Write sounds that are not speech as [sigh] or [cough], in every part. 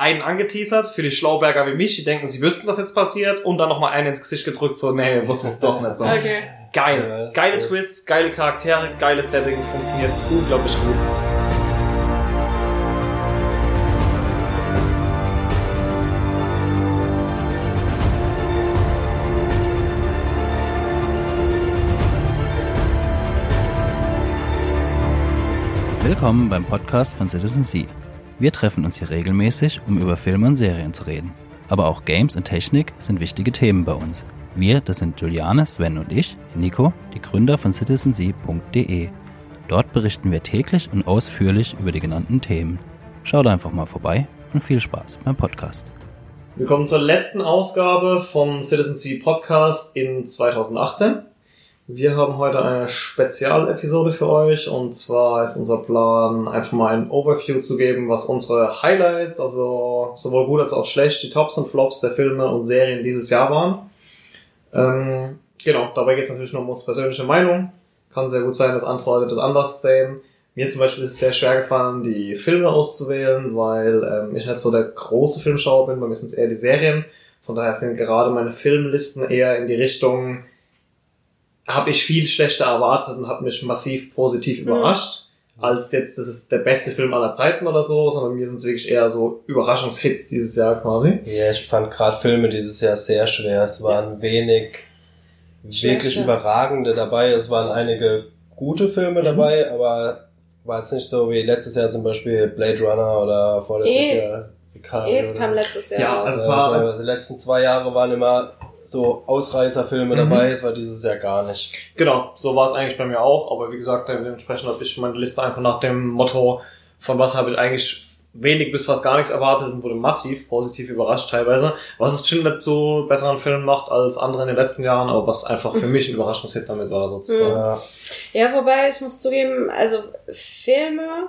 einen angeteasert für die Schlauberger wie mich, die denken, sie wüssten, was jetzt passiert, und dann nochmal einen ins Gesicht gedrückt, so, nee, wusste es doch nicht so. [laughs] Okay. Geil. Ja, Geile gut. Twists, geile Charaktere, geiles Setting, funktioniert unglaublich gut. Willkommen beim Podcast von Citizen Sea. Wir treffen uns hier regelmäßig, um über Filme und Serien zu reden. Aber auch Games und Technik sind wichtige Themen bei uns. Wir, das sind Juliane, Sven und ich, Nico, die Gründer von citizensea.de. Dort berichten wir täglich und ausführlich über die genannten Themen. Schaut einfach mal vorbei und viel Spaß beim Podcast. Willkommen zur letzten Ausgabe vom Citizen Sea Podcast in 2018. Wir haben heute eine Spezialepisode für euch und zwar ist unser Plan, einfach mal ein Overview zu geben, was unsere Highlights, also sowohl gut als auch schlecht, die Tops und Flops der Filme und Serien dieses Jahr waren. Ähm, genau, dabei geht es natürlich nur um unsere persönliche Meinung. Kann sehr gut sein, dass andere Leute das anders sehen. Mir zum Beispiel ist es sehr schwer gefallen, die Filme auszuwählen, weil ähm, ich nicht so der große Filmschauer bin, bei mir sind es eher die Serien. Von daher sind gerade meine Filmlisten eher in die Richtung, habe ich viel schlechter erwartet und hat mich massiv positiv überrascht, als jetzt, das ist der beste Film aller Zeiten oder so, sondern mir sind es wirklich eher so Überraschungshits dieses Jahr quasi. Ja, ich fand gerade Filme dieses Jahr sehr schwer. Es waren wenig Schwer, wirklich überragende dabei. Es waren einige gute Filme dabei, aber war jetzt nicht so wie letztes Jahr zum Beispiel Blade Runner oder vorletztes Es- Jahr Sicario. Es kam letztes Jahr Ja, also- es Also, war- also die letzten zwei Jahre waren immer so Ausreißerfilme Mhm. dabei. Es war dieses Jahr gar nicht. Genau, so war es eigentlich bei mir auch, aber wie gesagt, dementsprechend habe ich meine Liste einfach nach dem Motto, von was habe ich eigentlich wenig bis fast gar nichts erwartet und wurde massiv positiv überrascht teilweise, was es bestimmt nicht so besseren Film macht als andere in den letzten Jahren, aber was einfach für mich ein Überraschungshit damit war sozusagen. Ja, Ja, wobei ich muss zugeben, also Filme,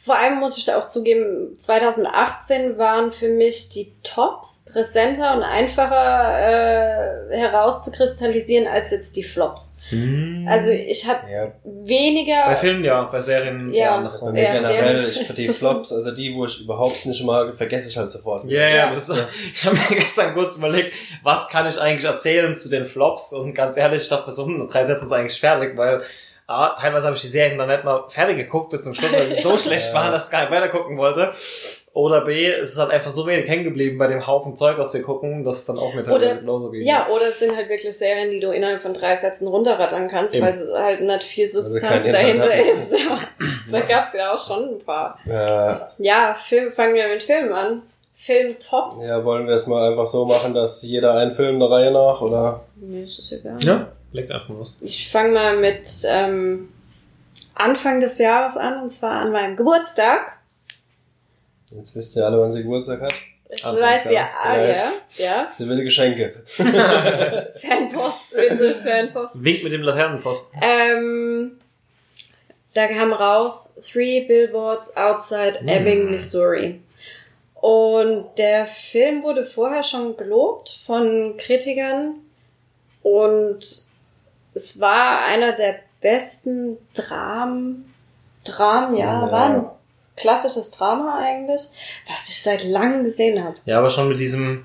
vor allem muss ich auch zugeben, 2018 waren für mich die Tops präsenter und einfacher äh, herauszukristallisieren als jetzt die Flops. Hm. Also ich habe ja. weniger. bei Filmen ja, bei Serien Ja. Bei andersrum. mir Ja, generell, ich [laughs] für die Flops, also die, wo ich überhaupt nicht mag, vergesse ich halt sofort. Ja, ja, Ja. das, [laughs] ich habe mir gestern kurz überlegt, was kann ich eigentlich erzählen zu den Flops und ganz ehrlich, ich dachte mir so, hm, drei Sätze ist eigentlich fertig, weil ah, teilweise habe ich die Serien dann nicht mal fertig geguckt bis zum Schluss, weil sie so [laughs] schlecht waren, dass ich gar nicht weiter gucken wollte. Oder B, es ist halt einfach so wenig hängen geblieben bei dem Haufen Zeug, was wir gucken, dass es dann auch mir teilweise genauso ging. Ja, oder es sind halt wirklich Serien, die du innerhalb von drei Sätzen runterrattern kannst, Eben. weil es halt nicht viel Substanz Also kein Inhalt dahinter ist. [laughs] Da gab's ja auch schon ein paar. Ja, Ja, Film, fangen wir mit Filmen an. Film-Tops. ja, wollen wir es mal einfach so machen, dass jeder einen Film der Reihe nach, oder? Mir ist es egal. Ja? Legt einfach los. Ich fange mal mit ähm, Anfang des Jahres an, und zwar an meinem Geburtstag. Jetzt wisst ihr alle, wann sie Geburtstag hat. Das Anfang weiß ihr alle. vielleicht. Ja. Sie will Geschenke. [laughs] Fanpost, bitte, [laughs] Fanpost. Wink mit dem Laternenpfosten. Ähm, da kam raus Three Billboards Outside Ebbing, Missouri. Und der Film wurde vorher schon gelobt von Kritikern und es war einer der besten Dramen, Dramen, ja, Ja. war ein klassisches Drama eigentlich, was ich seit langem gesehen habe. Ja, aber schon mit diesem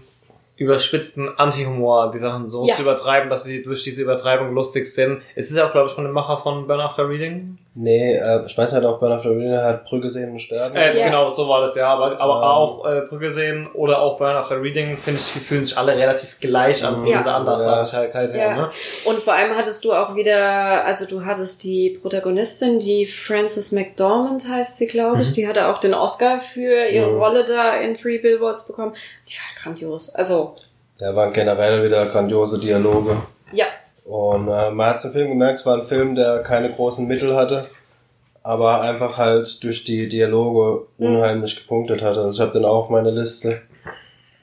überspitzten Anti-Humor, die Sachen so Ja. zu übertreiben, dass sie durch diese Übertreibung lustig sind. Es ist ja auch, glaube ich, von dem Macher von Burn After Reading. Nee, äh, ich weiß halt auch, Burn After Reading hat Brücke sehen und sterben. Äh, Ja. Genau, so war das ja. Aber, aber Ähm. auch äh, Brücke sehen oder auch Burn After Reading, finde ich, die fühlen sich alle relativ gleich an, von Ja. dieser Andersartigkeit her. Ja. Ne? Und vor allem hattest du auch wieder, also du hattest die Protagonistin, die Frances McDormand heißt sie, glaube ich, Mhm. die hatte auch den Oscar für ihre Mhm. Rolle da in Three Billboards bekommen. Die war grandios. Also, Da waren generell wieder grandiose Dialoge. ja. Und äh, man hat im Film gemerkt, es war ein Film, der keine großen Mittel hatte, aber einfach halt durch die Dialoge Mhm. unheimlich gepunktet hatte. Also ich habe den auch auf meine Liste.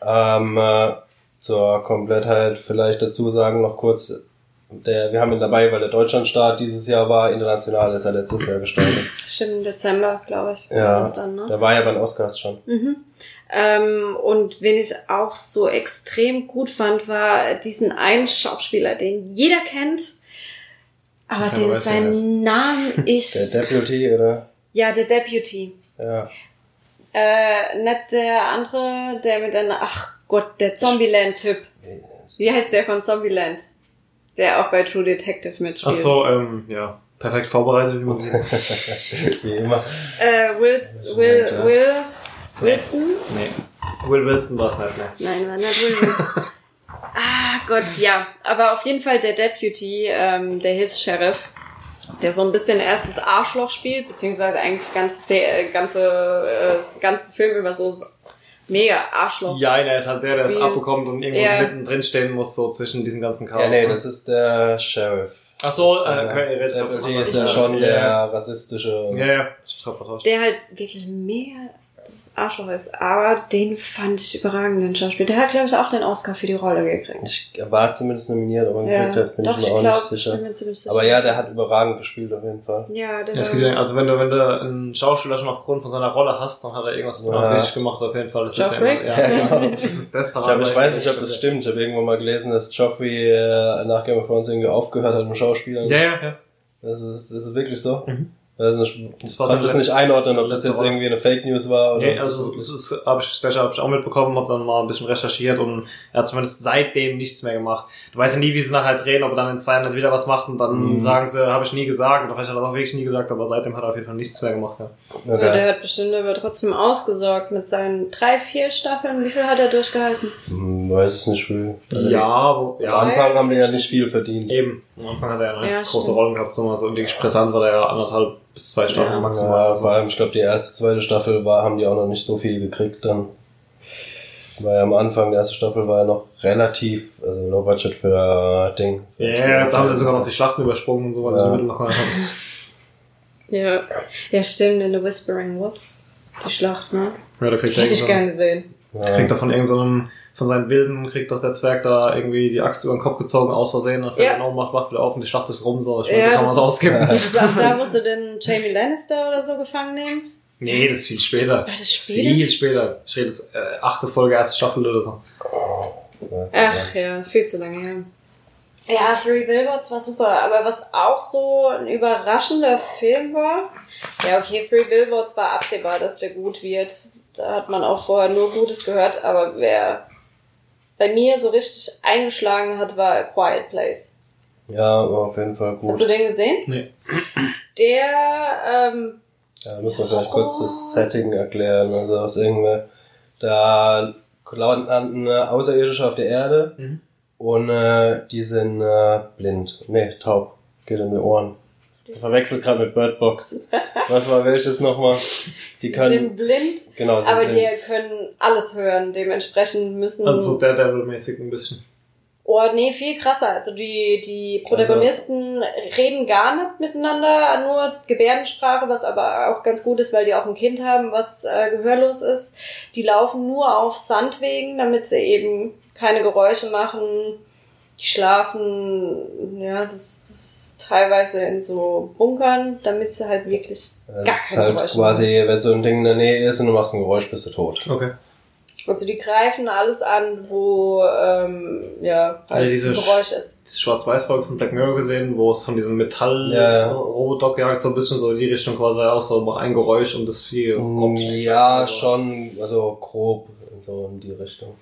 Ähm, äh, zur Komplettheit vielleicht dazu sagen noch kurz, der, wir haben ihn dabei, weil der Deutschlandstart dieses Jahr war, international ist er letztes Jahr gestartet. Stimmt, im Dezember, glaube ich. Ja, das dann, ne? der war ja bei den Oscars schon. Mhm. Ähm, und wen ich auch so extrem gut fand, war diesen einen Schauspieler, den jeder kennt, aber den seinen Namen [laughs] ich. Der Deputy, oder? ja, der Deputy. Ja. Äh, nicht der andere, der mit einer, ach Gott, der Zombieland-Typ. Wie heißt der von Zombieland? Der auch bei True Detective Ach mitspielt. so, ähm, ja. Perfekt vorbereitet, wie man sieht. [laughs] Wie immer. Äh, Wills, Will, Krass. Will, Wilson? Nee. Will Wilson war es nicht, ne? Nein, war nicht Will Wilson. [laughs] ah, Gott, ja. Aber auf jeden Fall der Deputy, ähm, der Hilfs-Sheriff, der so ein bisschen erst das Arschloch spielt, beziehungsweise eigentlich ganze, äh, ganze, äh, ganzen Film über so mega Arschloch. Ja, er ist halt der, der es abbekommt und irgendwo Ja. mittendrin stehen muss, so zwischen diesen ganzen Chaos. Ja, nee, ne? das ist der Sheriff. Ach so, äh, Der okay, ihr redet ist ja schon der rassistische. Ja, ja. Ich hab vertauscht. Der halt wirklich mega das Arschloch ist. Aber den fand ich überragend, den Schauspieler. Der hat, glaube ich, auch den Oscar für die Rolle gekriegt. Ich er war zumindest nominiert, aber Ja, gekriegt hat, bin doch, ich ich mir auch glaube, nicht ich sicher. bin mir ziemlich sicher. Aber ja, der hat überragend gespielt auf jeden Fall. Ja, der Ja, es gibt ja, also wenn du, wenn du einen Schauspieler schon aufgrund von seiner Rolle hast, dann hat er irgendwas Ja. richtig gemacht, auf jeden Fall. Das ist ja, Joffrey? immer, ja, [laughs] Ja, genau. Das ist Ich, desperat. hab, ich weiß nicht, ob das stimmt. Ich habe irgendwo mal gelesen, dass Joffrey äh, nach Game of Thrones irgendwie aufgehört hat mit Schauspielern. Ja, ja, ja. Das ist, das ist wirklich so. Mhm. Also ich konnte das nicht einordnen, ob das jetzt irgendwie eine Fake News war oder. Nee, also das ist, hab ich, das habe ich auch mitbekommen, habe dann mal ein bisschen recherchiert und er hat zumindest seitdem nichts mehr gemacht. Du weißt ja nie, wie sie nachher drehen, ob er dann in zwei Jahren wieder was macht und dann Mhm. sagen sie, habe ich nie gesagt, oder vielleicht hat er auch wirklich nie gesagt, aber seitdem hat er auf jeden Fall nichts mehr gemacht. Ja. Ja, der hat bestimmt aber trotzdem ausgesorgt mit seinen drei, vier Staffeln. Wie viel hat er durchgehalten? Hm, weiß es nicht, wie. Ja, wo, Am ja, Anfang haben die ja nicht viel verdient. eben. Am Anfang hat er ja, eine Ja, große stimmt. Rollen gehabt, so mal so wirklich präsent war er ja anderthalb bis zwei Staffeln Ja. maximal. Ja, vor allem, ich glaube, die erste, zweite Staffel war, haben die auch noch nicht so viel gekriegt dann. Weil am Anfang der ersten Staffel war ja noch relativ, also low budget für äh, Ding. Ja, da haben sie sogar noch die Schlachten übersprungen und so, weil sie Ja. die Mittel noch mal hatten. [laughs] Ja. Ja, stimmt, in The Whispering Woods. Die Schlacht, ne? Ja, da kriegt er Hätte ich irgendeinen- gern gesehen. Ja. kriegt er von irgendeinem, von seinen Wilden, kriegt doch der Zwerg da irgendwie die Axt über den Kopf gezogen, aus Versehen, fällt Ja. er in Ohnmacht, wacht wieder auf und die Schlacht ist rum, so. Ich meine, Ja, so kann man es ausgeben. Das ist [laughs] auch da, musst du den Jamie Lannister oder so gefangen nehmen. Nee, das ist viel später. War das später? Viel später. Ich rede jetzt, äh, achte Folge, erste Staffel oder so. Ach ja, viel zu lange her. Ja, Three Billboards war super, aber was auch so ein überraschender Film war, ja okay, Three Billboards war absehbar, dass der gut wird. Da hat man auch vorher nur Gutes gehört, aber wer bei mir so richtig eingeschlagen hat, war A Quiet Place. Ja, war auf jeden Fall Hast du gut. den gesehen? Nee. Der, ähm, Ja, müssen wir vielleicht kurz das Setting erklären. Also, das irgendwie, da landen äh, Außerirdische auf der Erde Mhm. Und äh, die sind äh, blind. Nee, taub. Geht in die Ohren. Du verwechselst gerade mit Bird Box. Was [laughs] war welches nochmal? Die sind können. blind, Genau, sind aber blind. die können alles hören. Dementsprechend müssen Also so Daredevil-mäßig ein bisschen. Oh, nee, viel krasser. Also die, die Protagonisten reden gar nicht miteinander, nur Gebärdensprache, was aber auch ganz gut ist, weil die auch ein Kind haben, was äh, gehörlos ist. Die laufen nur auf Sandwegen, damit sie eben keine Geräusche machen. Die schlafen, ja, das, das teilweise in so Bunkern, damit sie halt wirklich Das gar ist keine halt Geräusche quasi, wenn so ein Ding in der Nähe ist und du machst ein Geräusch, bist du tot. Okay. Also die greifen alles an, wo ähm, ja halt Ja, diese ein Geräusch ist. Schwarz-Weiß-Folge von Black Mirror gesehen, wo es von diesem metall Ja, ja. robot jagt so ein bisschen so in die Richtung quasi auch so, mach ein Geräusch und das Vieh kommt. Mm, Ja, schon, also grob so in die Richtung.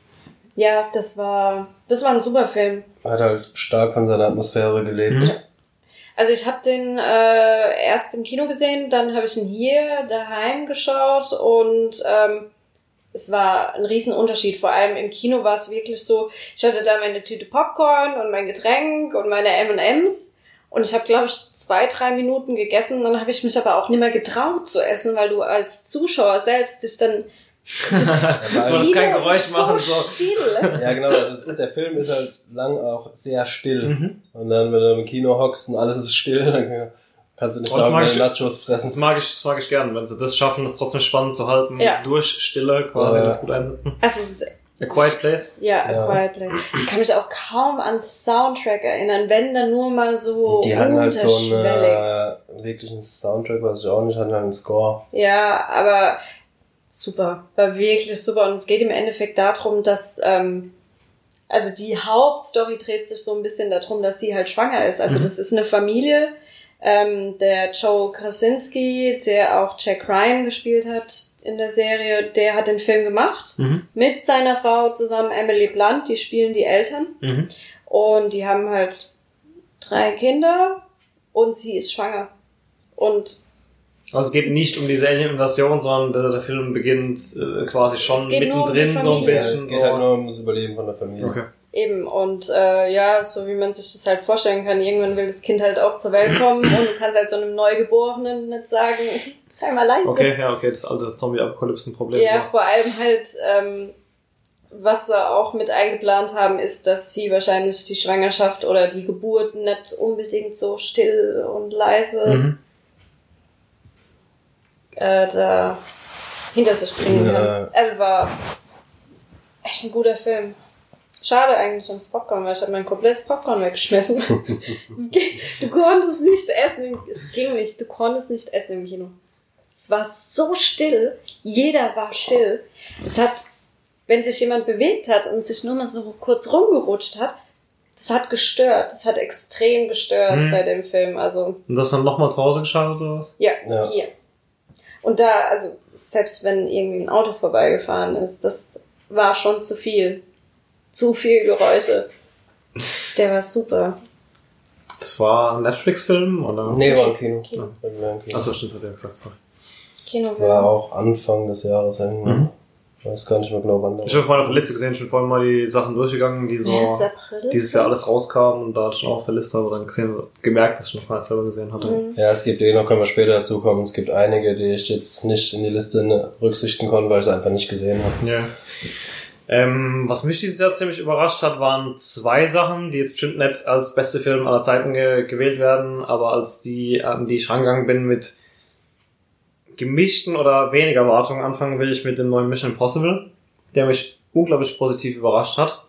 Ja, das war das war ein super Film. Hat halt stark von seiner Atmosphäre gelebt. Mhm. Also ich habe den äh, erst im Kino gesehen, dann habe ich ihn hier daheim geschaut und ähm, es war ein Riesenunterschied. Vor allem im Kino war es wirklich so, ich hatte da meine Tüte Popcorn und mein Getränk und meine M&M's und ich habe, glaube ich, zwei, drei Minuten gegessen. Dann habe ich mich aber auch nicht mehr getraut zu essen, weil du als Zuschauer selbst dich dann Das [laughs] man kein Kino Geräusch ist machen, so still. [laughs] Ja, genau. Also es ist, der Film ist halt lang auch sehr still. Mhm. Und dann, wenn du im Kino hockst und alles ist still, dann kannst du nicht Oh, das deine ich- Nachos Das fressen. mag ich, das mag ich gern, wenn sie das schaffen, das trotzdem spannend zu halten, Ja. durch Stille quasi Ja. das gut einsetzen. Also es ist A Quiet Place. Ja, A Ja. Quiet Place. Ich kann mich auch kaum an Soundtrack erinnern, wenn dann nur mal so Die hatten halt so unterschwellig. einen äh, wirklichen Soundtrack, was ich auch nicht hatte, halt einen Score. Ja, aber super. War wirklich super. Und es geht im Endeffekt darum, dass, ähm, also die Hauptstory dreht sich so ein bisschen darum, dass sie halt schwanger ist. Also das ist eine Familie. Ähm, der Joe Krasinski, der auch Jack Ryan gespielt hat in der Serie, der hat den Film gemacht. Mhm. Mit seiner Frau zusammen, Emily Blunt, die spielen die Eltern. Mhm. Und die haben halt drei Kinder und sie ist schwanger. Und Also es geht nicht um diese Alien-Invasion, sondern der, der Film beginnt äh, quasi schon Es geht nur um die mittendrin so ein. Ja, bisschen. es geht so. halt nur ums Überleben von der Familie. okay. eben, und äh, ja, so wie man sich das halt vorstellen kann, irgendwann will das Kind halt auch zur Welt kommen [clears throat] und du kannst halt so einem Neugeborenen nicht sagen, [laughs] sei mal leise. Okay, ja, okay, das alte Zombie-Apokalypsen-Problem. Ja, so. vor allem halt, ähm, was sie auch mit eingeplant haben, ist, dass sie wahrscheinlich die Schwangerschaft oder die Geburt nicht unbedingt so still und leise Mhm. Äh, da hinter sich bringen Ja. kann. Also war echt ein guter Film. Schade eigentlich ums Popcorn, weil ich habe mein komplettes Popcorn weggeschmissen. [laughs] Ging- du konntest nicht essen, im- es ging nicht, du konntest nicht essen im Kino. Es war so still, jeder war still. Es hat, wenn sich jemand bewegt hat und sich nur mal so kurz rumgerutscht hat, das hat gestört, das hat extrem gestört Mhm. bei dem Film. Also Und das dann nochmal zu Hause geschaut oder was? ja, Ja. hier. Und da, also selbst wenn irgendwie ein Auto vorbeigefahren ist, das war schon zu viel. Zu viel Geräusche. Der war super. Das war ein Netflix-Film oder? Nee, war im Kino. Kino. Kino. Achso, stimmt, hat er gesagt. Sorry. Kino War auch Anfang des Jahres. Mhm. Ich weiß gar nicht mehr genau wann. Ich habe vorhin auf der Liste gesehen, ich bin vorhin mal die Sachen durchgegangen, die so April. dieses Jahr alles rauskamen und da hatte ich schon auf der Liste, aber dann gesehen, gemerkt, dass ich noch gar nicht selber gesehen hatte. Mhm. Ja, es gibt eh noch, können wir später dazu kommen. Es gibt einige, die ich jetzt nicht in die Liste ne- berücksichtigen konnte, weil ich sie einfach nicht gesehen habe. Ja. Ähm, was mich dieses Jahr ziemlich überrascht hat, waren zwei Sachen, die jetzt bestimmt nicht als beste Film aller Zeiten ge gewählt werden, aber als die, an die ich rangegangen bin mit gemischten oder weniger Erwartungen anfangen will ich mit dem neuen Mission Impossible, der mich unglaublich positiv überrascht hat,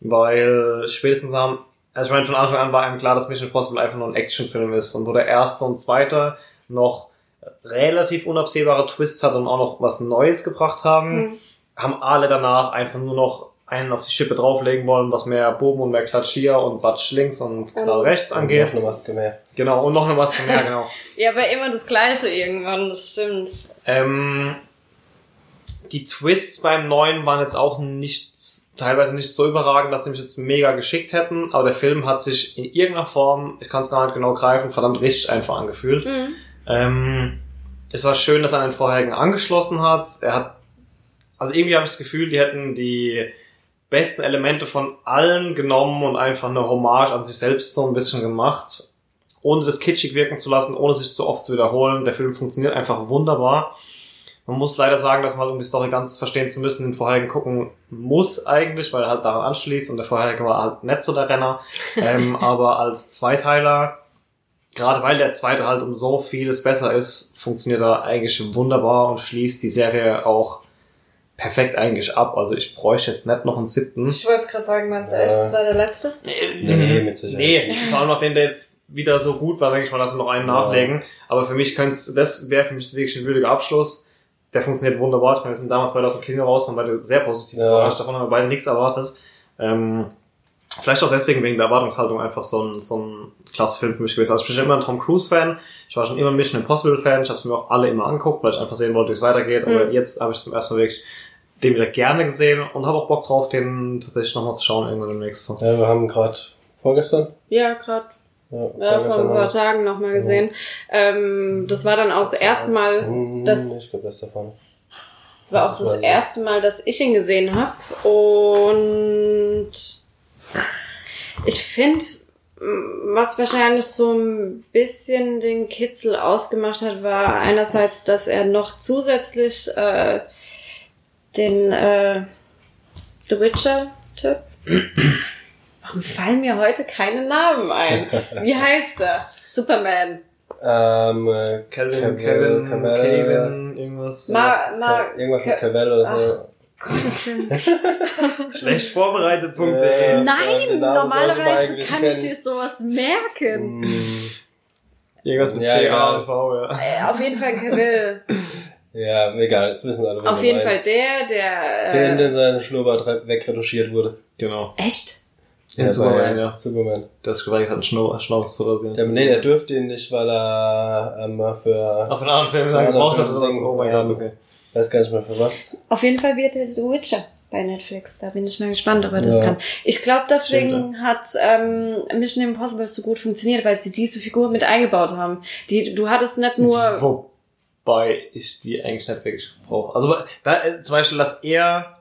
weil spätestens am, also ich meine, von Anfang an war einem klar, dass Mission Impossible einfach nur ein Actionfilm ist und wo der erste und zweite noch relativ unabsehbare Twists hat und auch noch was Neues gebracht haben, Mhm. haben alle danach einfach nur noch einen auf die Schippe drauflegen wollen, was mehr Bogen und mehr Klatsch hier und Batsch links und Knall Und- rechts Und angeht. Noch eine Maske mehr. Genau, und noch eine Maske mehr, genau. [laughs] Ja, aber immer das Gleiche irgendwann, das stimmt. Ähm, die Twists beim neuen waren jetzt auch nicht, teilweise nicht so überragend, dass sie mich jetzt mega geschickt hätten, aber der Film hat sich in irgendeiner Form, ich kann es gar nicht genau greifen, verdammt richtig einfach angefühlt. Mhm. Ähm, es war schön, dass er an den vorherigen angeschlossen hat. Er hat, also irgendwie habe ich das Gefühl, die hätten die besten Elemente von allen genommen und einfach eine Hommage an sich selbst so ein bisschen gemacht, ohne das kitschig wirken zu lassen, ohne sich zu oft zu wiederholen. Der Film funktioniert einfach wunderbar. Man muss leider sagen, dass man, um die Story ganz verstehen zu müssen, den vorherigen gucken muss eigentlich, weil er halt daran anschließt und der vorherige war halt nicht so der Renner. [laughs] ähm, aber als Zweiteiler gerade weil der zweite halt um so vieles besser ist, funktioniert er eigentlich wunderbar und schließt die Serie auch perfekt eigentlich ab. Also ich bräuchte jetzt nicht noch einen siebten. Ich wollte es gerade sagen, meinst du, Ja. echt, das war der letzte? Nee, mit Sicherheit. Nee, vor allem nachdem der jetzt wieder so gut war, denke ich mal, dass wir noch einen Ja. nachlegen. Aber für mich könnte das wäre für mich wirklich ein würdiger Abschluss. Der funktioniert wunderbar. Ich meine, wir sind damals beide aus dem Kino raus, waren beide sehr positiv Ja. überrascht. Davon haben wir beide nichts erwartet. Ähm, vielleicht auch deswegen wegen der Erwartungshaltung einfach so ein, so ein klasse Film für mich gewesen. Also ich bin schon immer ein Tom Cruise-Fan. Ich war schon immer ein Mission Impossible-Fan. Ich habe es mir auch alle immer angeguckt, weil ich einfach sehen wollte, wie es weitergeht. Aber Mhm. jetzt habe ich zum ersten Mal wirklich den wieder gerne gesehen und habe auch Bock drauf, den tatsächlich nochmal zu schauen irgendwann demnächst. So. Ja, wir haben gerade vorgestern. Ja, gerade Ja, ja, vor ein paar Tagen nochmal gesehen. Ähm, das war dann auch das erste Mal, Hm, das- Ich glaube, das davon. war auch Das war- erste Mal, dass ich ihn gesehen habe. Und ich finde, was wahrscheinlich so ein bisschen den Kitzel ausgemacht hat, war einerseits, dass er noch zusätzlich äh, den äh, The Witcher-Typ. Warum fallen mir heute keine Namen ein? Wie [laughs] heißt er? Superman. Ähm, äh, Cavill, Kevin, Cavill, Kevin, irgendwas. Ma, ma, irgendwas mit Cavell oder so. Gottes Willen. [laughs] Schlecht vorbereitet.de. Äh, Nein, normalerweise kann ich dir sowas merken. Hm, Irgendwas mit Ja, C, A V, ja. Äh, auf jeden Fall Cavill. [laughs] Ja, egal, das wissen alle. auf jeden Fall der, der. Der, in Äh, den sein Schnurrbart re- wegretuschiert wurde. Genau. echt? In Ja, Superman, ja. Superman. Der hat geweigert, einen Schnau Schnauz zu rasieren. Der, nee, der dürfte ihn nicht, weil er ähm, für Auf einen anderen Film lang gebraucht hat oder Ding, so. Oh mein. Gott, okay. weiß gar nicht mehr für was. Auf jeden Fall wird er The Witcher bei Netflix. Da bin ich mal gespannt, ob er das Ja. kann. Ich glaube, deswegen Stimmt, hat ähm, Mission Impossible so gut funktioniert, weil sie diese Figur mit eingebaut haben. Die, du hattest nicht nur. Wobei ich die eigentlich nicht wirklich brauche. Also da, äh, zum Beispiel, dass er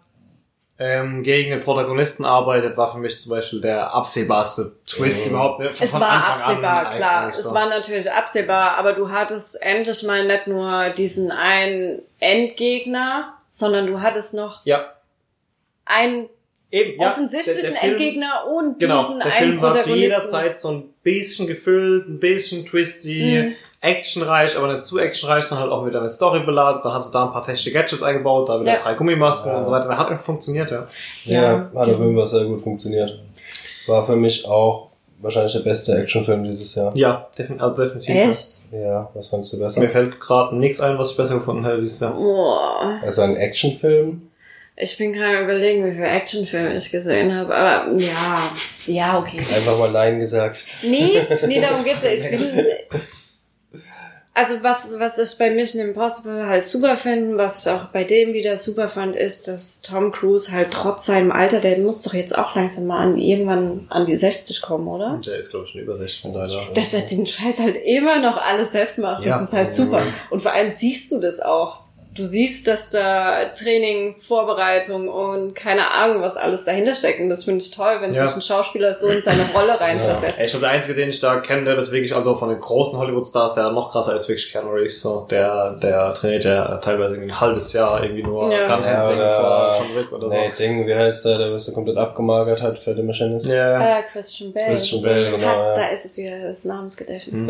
ähm, gegen den Protagonisten arbeitet, war für mich zum Beispiel der absehbarste Twist Mhm. überhaupt. Ne? Es war absehbar, an, klar. eigentlich Es so. war natürlich absehbar, aber du hattest endlich mal nicht nur diesen einen Endgegner, sondern du hattest noch Ja, einen eben. Ja, offensichtlichen der- der Film- Endgegner und Genau, diesen der einen Film war zu jeder Zeit so ein bisschen gefüllt, ein bisschen twisty, Mhm. Actionreich, aber nicht zu actionreich, sondern halt auch wieder mit Story beladen. Dann haben sie da ein paar technische Gadgets eingebaut, da wieder Ja. drei Gummimasken Ja. und so weiter. Das hat einfach funktioniert, ja. Ja, Ja, hat auf jeden Fall sehr gut funktioniert. War für mich auch wahrscheinlich der beste Actionfilm dieses Jahr. Ja, defin also definitiv. Echt? Ja, was fandst du besser? Mir fällt gerade nichts ein, was ich besser gefunden hätte dieses Jahr. Boah. Also ein Actionfilm? Ich bin gerade überlegen, wie viele Actionfilme ich gesehen habe. Aber ja, ja, okay. Einfach mal Nein gesagt. Nee, nee, darum [laughs] geht's ja. Ich bin. Also was, was ich bei Mission Impossible halt super finde, was ich auch bei dem wieder super fand, ist, dass Tom Cruise halt trotz seinem Alter, der muss doch jetzt auch langsam mal an irgendwann an die 60 kommen, oder? Der ist, glaube ich, schon über 60 von daher. Dass er den Scheiß halt immer noch alles selbst macht, Ja. das ist halt super. Und vor allem siehst du das auch. Du siehst, dass da Training, Vorbereitung und keine Ahnung, was alles dahinter steckt. Und das finde ich toll, wenn Ja. sich ein Schauspieler so in seine Rolle reinversetzt. Ich glaube, der einzige, den ich da kenne, der das wirklich, also von den großen Hollywood-Stars, der noch krasser ist, wirklich Keanu Reeves, so. Der, der trainiert ja teilweise irgendwie ein halbes Jahr irgendwie nur Ja. Gunhandling Ja, vor John Wick oder so. Nee, Ding, wie heißt der, der so komplett abgemagert hat für den Machinist? Ja. Äh, Christian Bale. Christian Bale, genau, Hat, ja. Da ist es wieder das Namensgedächtnis. Mhm.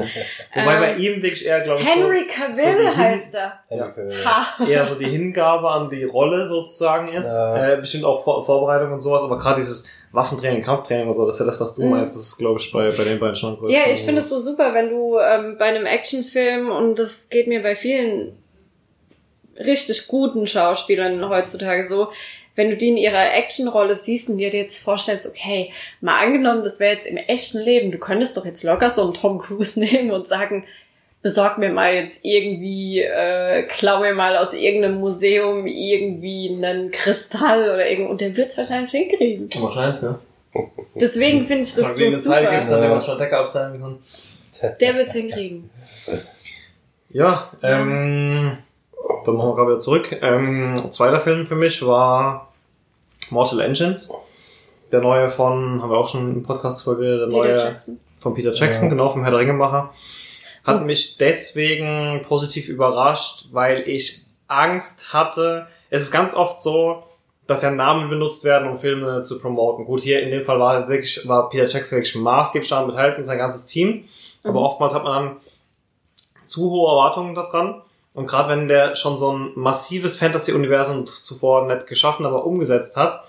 Wobei Ähm, bei ihm wirklich eher, glaube ich, Henry so, Cavill so heißt er. Henry Cavill. Ha. Eher so die Hingabe an die Rolle sozusagen ist. Ja. Äh, bestimmt auch Vor Vorbereitung und sowas, aber gerade dieses Waffentraining, Kampftraining und so, das ist ja das, was du Mhm. meinst, das ist, glaube ich, bei, bei den beiden schon größer. Ja, ich finde es so super, wenn du ähm, bei einem Actionfilm, und das geht mir bei vielen richtig guten Schauspielern heutzutage so, wenn du die in ihrer Actionrolle siehst und dir jetzt vorstellst, okay, mal angenommen, das wäre jetzt im echten Leben, du könntest doch jetzt locker so einen Tom Cruise [laughs] nehmen und sagen, besorg mir mal jetzt irgendwie, äh, klau mir mal aus irgendeinem Museum irgendwie einen Kristall oder irgend und der wird's wahrscheinlich hinkriegen. Wahrscheinlich, ja. Deswegen finde ich das so eine Zeile gibt's super. dann, wenn man schon Decker abseilen kann. Der wird's hinkriegen. Ja, ähm, dann machen wir gerade wieder zurück. Ähm, zweiter Film für mich war Mortal Engines. Der neue von, haben wir auch schon im Podcast folge der Peter neue Jackson. von Peter Jackson, Ja. genau, vom Herr der Ringemacher. Hat mich deswegen positiv überrascht, weil ich Angst hatte. Es ist ganz oft so, dass ja Namen benutzt werden, um Filme zu promoten. Gut, hier in dem Fall war wirklich, war Peter Jackson wirklich maßgeblich daran beteiligt und sein ganzes Team. Aber Mhm. oftmals hat man dann zu hohe Erwartungen daran. Und gerade wenn der schon so ein massives Fantasy-Universum zuvor nicht geschaffen, aber umgesetzt hat,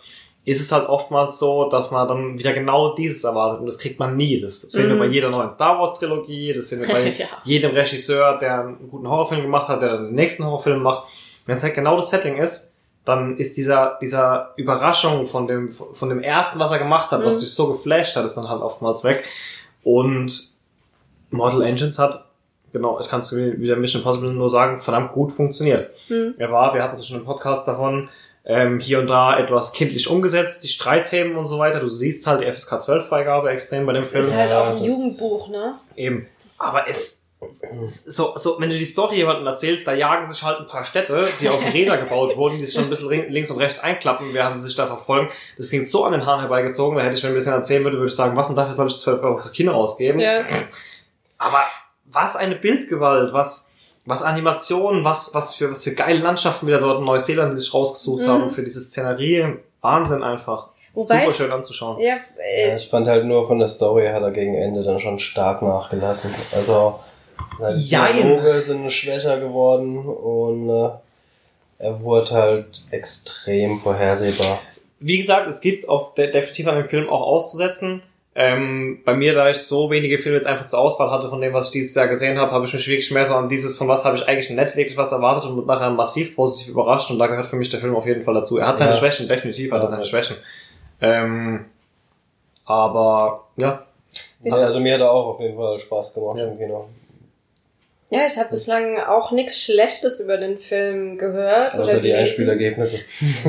ist es halt oftmals so, dass man dann wieder genau dieses erwartet. Und das kriegt man nie. Das sehen wir Mhm. bei jeder neuen Star Wars-Trilogie, das sehen wir bei [laughs] Ja. jedem Regisseur, der einen guten Horrorfilm gemacht hat, der den nächsten Horrorfilm macht. Wenn es halt genau das Setting ist, dann ist dieser, dieser Überraschung von dem, von dem ersten, was er gemacht hat, was Mhm. dich so geflasht hat, ist dann halt oftmals weg. Und Mortal Engines hat, genau, ich kann es wieder Mission Impossible nur sagen, verdammt gut funktioniert. Hm. Er war, wir hatten es schon im Podcast davon, ähm, hier und da etwas kindlich umgesetzt, die Streitthemen und so weiter. Du siehst halt die FSK 12 Freigabe extrem bei dem Film. Ist halt Ja, auch ein das- Jugendbuch, ne? Eben. Aber es, so, so, wenn du die Story jemandem erzählst, da jagen sich halt ein paar Städte, die auf Räder gebaut wurden, die sich schon ein bisschen links und rechts einklappen, während sie sich da verfolgen. Das klingt so an den Haaren herbeigezogen, da hätte ich, ich ein bisschen erzählen würde, würde ich sagen, was und dafür soll ich 12 Euro fürs Kino ausgeben? Ja. Aber was eine Bildgewalt, was, was Animationen, was, was für, was für geile Landschaften wieder dort in Neuseeland, die sich rausgesucht Mhm. haben, für diese Szenerie. Wahnsinn einfach. Wobei Super schön anzuschauen. Ja, Ja, äh, ich fand halt nur von der Story hat er gegen Ende dann schon stark nachgelassen. Also die Jein. Dialoge sind schwächer geworden und äh, er wurde halt extrem vorhersehbar. Wie gesagt, es gibt auf de definitiv an dem Film auch auszusetzen. Ähm, bei mir, da ich so wenige Filme jetzt einfach zur Auswahl hatte von dem, was ich dieses Jahr gesehen habe, habe ich mich wirklich mehr so an dieses, von was habe ich eigentlich nicht wirklich was erwartet und wurde nachher massiv positiv überrascht und da gehört für mich der Film auf jeden Fall dazu. Er hat seine Ja. Schwächen, definitiv hat er seine Schwächen. Ähm, aber ja, Ja, also mir hat er auch auf jeden Fall Spaß gemacht Ja. im Kino. Ja, ich habe bislang auch nichts Schlechtes über den Film gehört. Außer oder die gelesen. Einspielergebnisse.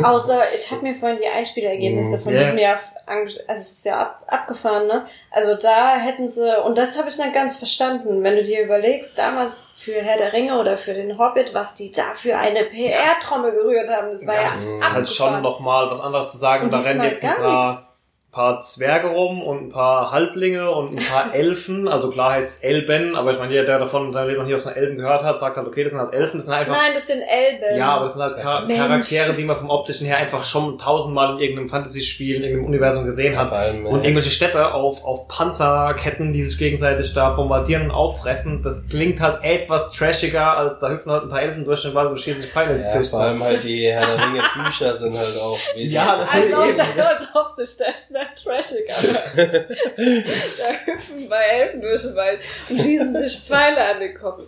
Außer, ich habe mir vorhin die Einspielergebnisse Mhm. von Ja. diesem Jahr ange also es ist ja ab abgefahren, ne? Also da hätten sie, und das habe ich nicht ganz verstanden, wenn du dir überlegst, damals für Herr der Ringe oder für den Hobbit, was die da für eine PR-Trommel gerührt haben, das war ja, Ja, das ist halt schon nochmal was anderes zu sagen. Und da rennen jetzt ein gar paar, nichts. Paar Zwerge rum und ein paar Halblinge und ein paar [laughs] Elfen. Also klar heißt Elben, aber ich meine, jeder, der davon der noch nie aus von Elben gehört hat, sagt halt, okay, das sind halt Elfen, das sind einfach Nein, das sind Elben. Ja, aber das sind halt Char Mensch. Charaktere, die man vom optischen her einfach schon tausendmal in irgendeinem Fantasy-Spiel, in irgendeinem Universum gesehen hat. Allem, Und irgendwelche Städte auf, auf Panzerketten, die sich gegenseitig da bombardieren und auffressen, das klingt halt etwas trashiger, als da hüpfen halt ein paar Elfen durch den Wald und schießen sich Pfeile ins ja, Gesicht. vor allem halt die Herr der Ringe Bücher sind halt auch wesentlich. Ja, natürlich. Also, eben. als ob sich das [laughs] nicht trashig anhört. da hüpfen bei Elfen durch den Wald und schießen sich Pfeile an den Kopf.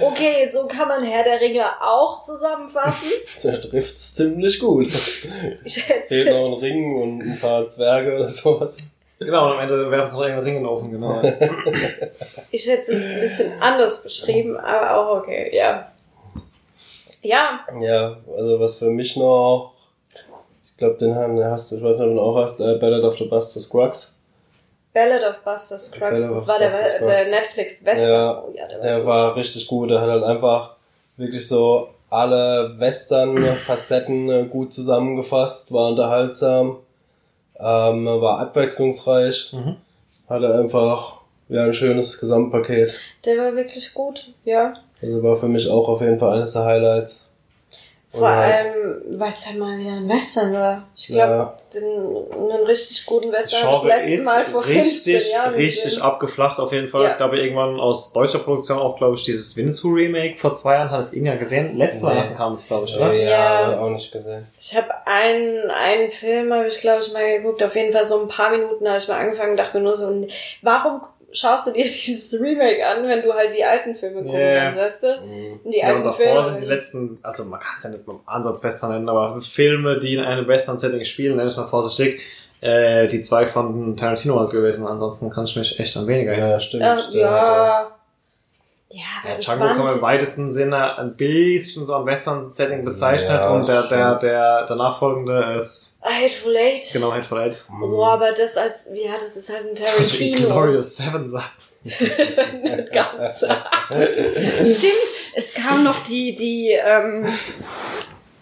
Okay, so kann man Herr der Ringe auch zusammenfassen. [laughs] Der trifft's ziemlich gut. Ich hätte Fehlt noch ein Ring und ein paar Zwerge oder sowas. Genau, und am Ende werfen sie noch irgendeinen Ring in den Ofen, genau. [laughs] ich hätte es jetzt ein bisschen anders beschrieben, aber auch okay, ja. Ja, Ja, also was für mich noch, glaube, den haben- hast du, ich weiß nicht, ob du ihn auch hast, äh, Ballad of the Buster Scruggs. Ballad of Buster Scruggs, Ballad das war der, Buster der. Netflix-Western. Ja, oh, ja, der war Der war richtig gut, der hat halt einfach wirklich so alle Western-Facetten äh, gut zusammengefasst, war unterhaltsam, ähm, war abwechslungsreich, Mhm. hatte einfach ja, ein schönes Gesamtpaket. Der war wirklich gut, ja. Also war für mich auch auf jeden Fall eines der Highlights. Vor Ja. allem, weil es halt mal wieder ein Western war. Ich glaube, Ja. den einen richtig guten Western habe ich das letzte Mal vor 15 richtig, Jahren richtig gesehen. abgeflacht auf jeden Fall. Ja. Es gab ja irgendwann aus deutscher Produktion auch, glaube ich, dieses Winnetou Remake vor zwei Jahren. Hat es irgendwer gesehen? Letztes Nee. Weihnachten kam es, glaube ich, oder? Ja, Ja. auch nicht gesehen. Ich habe einen, einen Film, habe ich glaube ich mal geguckt, auf jeden Fall so ein paar Minuten habe ich mal angefangen, dachte mir nur so, warum schaust du dir [laughs] dieses Remake an, wenn du halt die alten Filme gucken Ja. kannst, weißt du? Mhm. Und die Ja, und alten davor Filme. sind die letzten, also man kann es ja nicht mit dem Ansatz Western nennen, aber Filme, die in einem Western-Setting spielen, nenne ich mal vorsichtig, äh, die zwei von Tarantino halt gewesen. Ansonsten kann ich mich echt an weniger erinnern. Ja, stimmt. ja, der hatte- ja. Ja, Ja, das Django kann man im weitesten Sinne ein bisschen so am Western-Setting bezeichnet Ja, und der, der, der, der nachfolgende ist Hateful Eight. genau Hateful Eight. Oh, aber das als, ja, das ist halt ein Tarantino. Glorious Seven sagt. [laughs] Ganz. Stimmt, es kam noch die, die, ähm,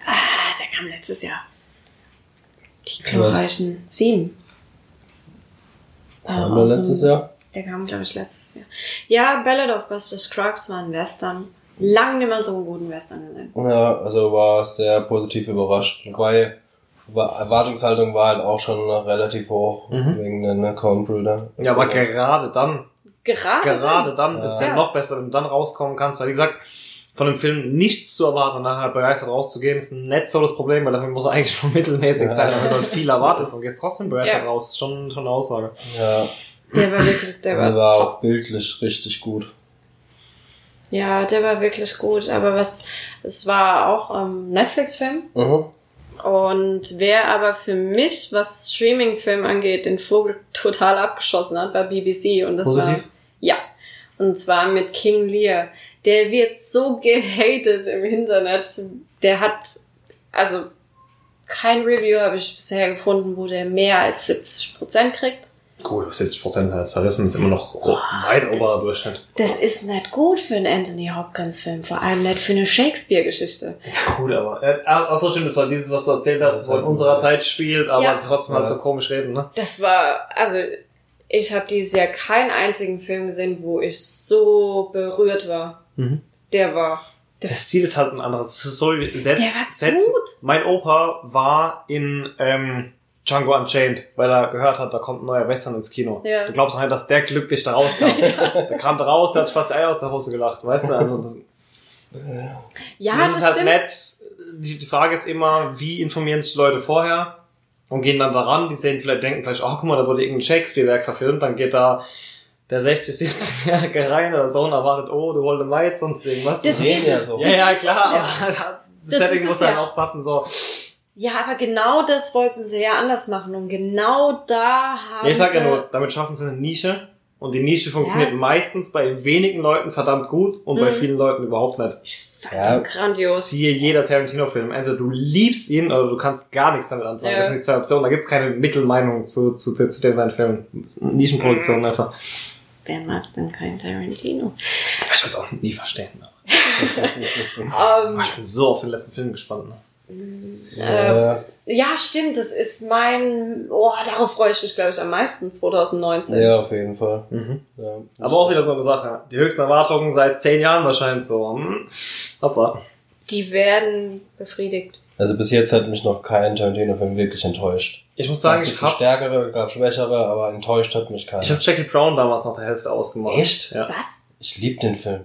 ah, der kam letztes Jahr. Die glorreichen Sieben. Aus dem- letztes Jahr? Der kam, glaube ich, letztes Jahr. Ja, Ballad of Buster Scruggs war ein Western. Lang nicht mehr so einen guten Western gesehen. Ja, also war sehr positiv überrascht. Wobei war, Erwartungshaltung war halt auch schon relativ hoch Mhm. wegen den Coen Brüder. Ja, aber gerade dann, Gerade, gerade dann ist es ja Ja. noch besser, wenn du dann rauskommen kannst, weil wie gesagt, von dem Film nichts zu erwarten und nachher begeistert rauszugehen, ist nicht so das Problem, weil dafür muss er eigentlich schon [laughs] mittelmäßig Ja. sein, damit du halt viel erwartest und gehst trotzdem begeistert Ja. raus. Schon, schon eine Aussage. Ja, Der war wirklich, der war, der war auch bildlich richtig gut. Ja, der war wirklich gut. Aber was, es war auch ähm, Netflix-Film. Mhm. Und wer aber für mich, was Streaming-Film angeht, den Vogel total abgeschossen hat, war BBC. Und das war, Positiv? ja. Und zwar mit King Lear. Der wird so gehatet im Internet. Der hat, also, kein Review habe ich bisher gefunden, wo der mehr als 70% kriegt. Gut, 70% hat zerrissen, ist immer noch weit oberer Durchschnitt. Das ist nicht gut für einen Anthony Hopkins Film, vor allem nicht für eine Shakespeare-Geschichte. Ja, gut, aber, äh, ach so stimmt, das war dieses, was du erzählt hast, das in unserer Zeit spielt, aber Ja. trotzdem halt so komisch reden, ne? Das war, also ich habe dieses Jahr keinen einzigen Film gesehen, wo ich so berührt war. Mhm. Der war. Der Stil ist halt ein anderes. Es ist so, Sets, Der war gut. Mein Opa war in ähm, Django Unchained, weil er gehört hat, da kommt ein neuer Western ins Kino. Ja. Du glaubst halt, dass der glücklich da rauskam. [laughs] Der kam da raus, der hat fast Eier aus der Hose gelacht, weißt du? Also das, Ja, das das, ist halt stimmt. nett. Die, die Frage ist immer, wie informieren sich die Leute vorher und gehen dann daran, die sehen vielleicht, denken vielleicht, oh, guck mal, da wurde irgendein Shakespeare-Werk verfilmt, dann geht da der 60, 70-Jährige rein oder so und erwartet, oh, du wolltest Maid, sonst irgendwas. Das ist ja so. ja, ja, klar, aber [laughs] das Das Setting muss dann ja. auch passen, so. Ja, aber genau das wollten sie ja anders machen. Und genau da haben Ja, ich sag ja sie... nur, damit schaffen sie eine Nische, Und die Nische funktioniert Ja. meistens bei wenigen Leuten verdammt gut und bei Mhm. vielen Leuten überhaupt nicht. Ich fand Ja. ihn grandios. Siehe jeder Tarantino-Film. Entweder du liebst ihn oder du kannst gar nichts damit anfangen. Ja. Das sind die zwei Optionen. Da gibt's keine Mittelmeinung zu, zu, zu den seinen Filmen. Nischenproduktionen einfach. Wer mag denn kein Tarantino? Ich will es auch nie verstehen. Ne? [laughs] Ähm, Oh, ich bin so auf den letzten Film gespannt. Ne? Äh, Äh, ja, stimmt, das ist mein, oh, darauf freue ich mich, glaube ich, am meisten 2019. ja, auf jeden Fall. Mhm. Ja. Aber auch wieder so eine Sache. Die höchsten Erwartungen seit zehn Jahren wahrscheinlich so. Hm. Abwarten. Die werden befriedigt. Also bis jetzt hat mich noch kein Tarantino-Film wirklich enttäuscht. Ich muss sagen, ich gab habe stärkere, gab schwächere, aber enttäuscht hat mich keiner. ich hab Jackie Brown damals nach der Hälfte ausgemacht. Echt? Ja. Was? Ich lieb den Film.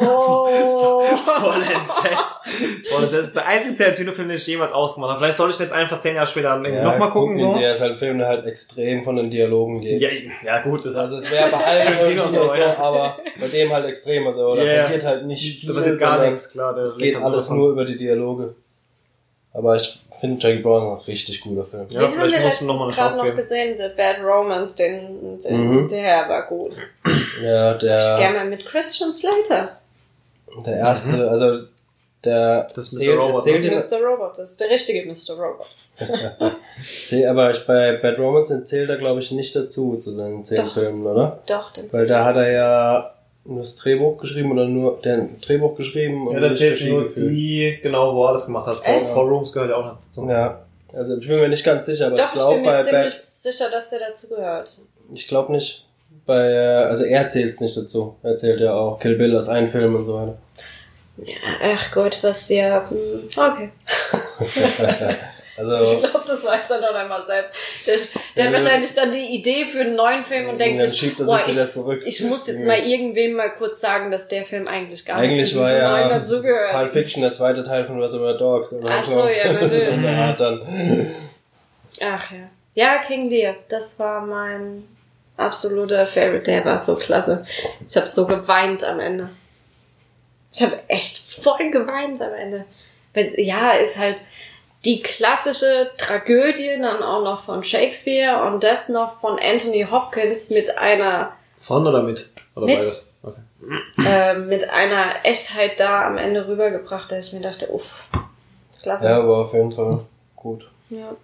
Oh. [laughs] Voll entsetzt. Voll entsetzt. Das ist der einzige Tarantino-Film, den ich jemals ausgemacht habe. Vielleicht sollte ich den jetzt einfach zehn Jahre später irgendwie nochmal gucken. So. Der ist halt ein Film, der halt extrem von den Dialogen geht. Ja, ja, gut. Das Also es wäre bei [laughs] allen Tarantino irgendwie so, so, ja. aber bei dem halt extrem. Also da Ja, ja. passiert halt nicht viel. da passiert gar nichts, klar. Der Es geht dann alles davon. nur über die Dialoge. Aber ich finde Jackie Brown ein richtig guter Film. Ja, Den haben vielleicht wir musst du letztens noch mal eine gerade Chance noch gesehen, The Bad Romance, den, den Mhm. der war gut. Ja, Ich gerne der, mal mit Christian Slater. der erste, also der Das ist Mr. zählt, Robot, zählt ne? Mr. Robot, das ist der richtige Mr. Robot. [laughs] aber ich, bei Bad Romance zählt er glaube ich nicht dazu zu seinen zehn. Filmen, oder? Doch, den Weil da hat er ja nur das Drehbuch geschrieben oder nur der Drehbuch geschrieben und Ja, da nicht zählt nur geführt. die, genau, wo er alles gemacht hat. Echt? Four Rooms gehört ja auch noch dazu. Ja, also ich bin mir nicht ganz sicher, aber Doch, ich ich glaube bin mir bei ziemlich Bad, sicher, dass der dazu gehört. ich glaube nicht. Bei, äh, also er zählt's nicht dazu. Er zählt ja auch Kill Bill als einen Film und so weiter. Ja, ach Gott, was der. hm, Okay. [laughs] [laughs] Also Ich glaube, das weiß er doch einmal selbst. Der, der hat Ja. wahrscheinlich dann die Idee für einen neuen Film und denkt dann sich, er boah, ich, ich muss jetzt Ja. mal irgendwem mal kurz sagen, dass der Film eigentlich gar nicht Eigentlich zu war ja neuen dazugehört. Pulp Fiction der zweite Teil von Reservoir Dogs. Und Ach so, ja, natürlich. [laughs] Hat dann Ach ja. Ja, King Lear, das war mein absoluter Favorite. Der war so klasse. Ich habe so geweint am Ende. Ich habe echt voll geweint am Ende. Weil, ja, ist halt die klassische Tragödie dann auch noch von Shakespeare und das noch von Anthony Hopkins mit einer Von oder mit? Oder Mit. beides? Okay. äh, mit einer Echtheit da am Ende rübergebracht, dass ich mir dachte, uff, klasse. Ja, war auf jeden Fall gut. Ja.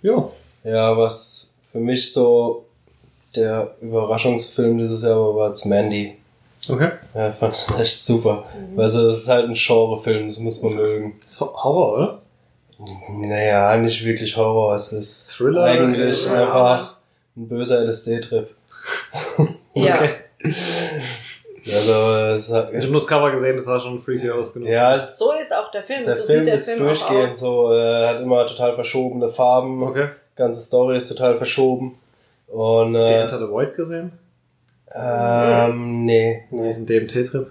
Ja. Ja, was für mich so der Überraschungsfilm dieses Jahr war, war jetzt Mandy. Okay. Ja, fand ich echt super. Also, es ist halt ein Genrefilm, das muss man mögen. Das ist Horror, oder? Naja, nicht wirklich Horror, es ist Thriller, eigentlich ja. einfach ein böser LSD-Trip. [laughs] Ja. Also, es Ich habe nur das Cover gesehen, das sah schon freaky aus genug. ja, es, So ist auch der Film. der so Film sieht der ist Film auch durchgehend aus. so, äh, hat immer total verschobene Farben, Okay. ganze Story ist total verschoben. Und, Die äh, Enter the Void gesehen? ähm, nee, Nee, nee. diesen DMT-Trip.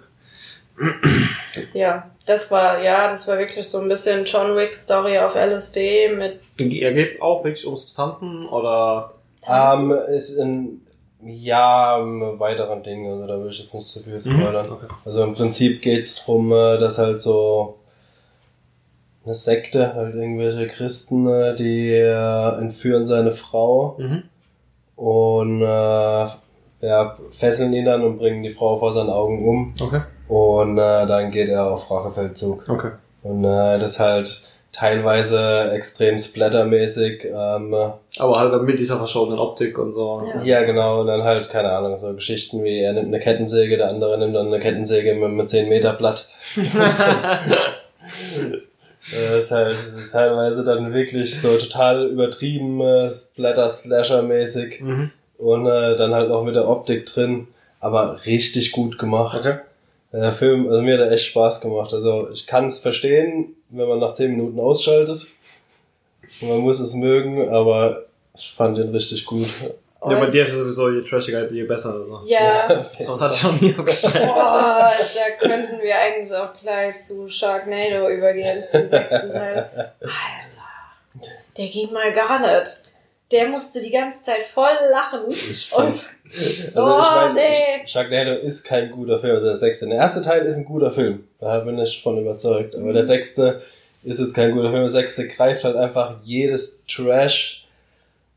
Ja, das war, ja, das war wirklich so ein bisschen John Wick Story auf LSD mit Ja, geht's auch wirklich um Substanzen oder? Ähm, ist in, ja, im weiteren Ding, also da will ich jetzt nicht zu viel spoilern. Okay. Also im Prinzip geht's drum, äh, dass halt so eine Sekte, halt irgendwelche Christen, äh, die äh, entführen seine Frau Mhm. und äh, ja, fesseln ihn dann und bringen die Frau vor seinen Augen um Okay. Und äh, dann geht er auf Rachefeldzug. Okay. Und äh, das ist halt teilweise extrem splattermäßig, ähm, Aber halt mit dieser verschobenen Optik und so. Ja. Ja, genau. Und dann halt, keine Ahnung, so Geschichten wie er nimmt eine Kettensäge, der andere nimmt dann eine Kettensäge mit, mit 10 Meter Blatt. [laughs] [laughs] Äh, ist halt teilweise dann wirklich so total übertrieben, äh, Splatter-Slasher-mäßig mhm. und äh, dann halt auch mit der Optik drin, aber richtig gut gemacht. Okay. Der Film, also mir hat er echt Spaß gemacht. Also ich kann es verstehen, wenn man nach 10 Minuten ausschaltet. Man muss es mögen, aber ich fand ihn richtig gut. Ja, bei dir ist es sowieso je trashiger, je besser. Also. Ja, [laughs] Sonst hat schon nie abgestellt. boah, da könnten wir eigentlich auch gleich zu Sharknado übergehen, zum sechsten Teil. [laughs] Alter, der ging mal gar nicht. Der musste die ganze Zeit voll lachen. Ich Und [laughs] also Oh, ich meine, nee. Sharknado ist kein guter Film, also der sechste. Der erste Teil ist ein guter Film, da bin ich von überzeugt. Aber Mhm. der sechste ist jetzt kein guter Film. Der sechste greift halt einfach jedes Trash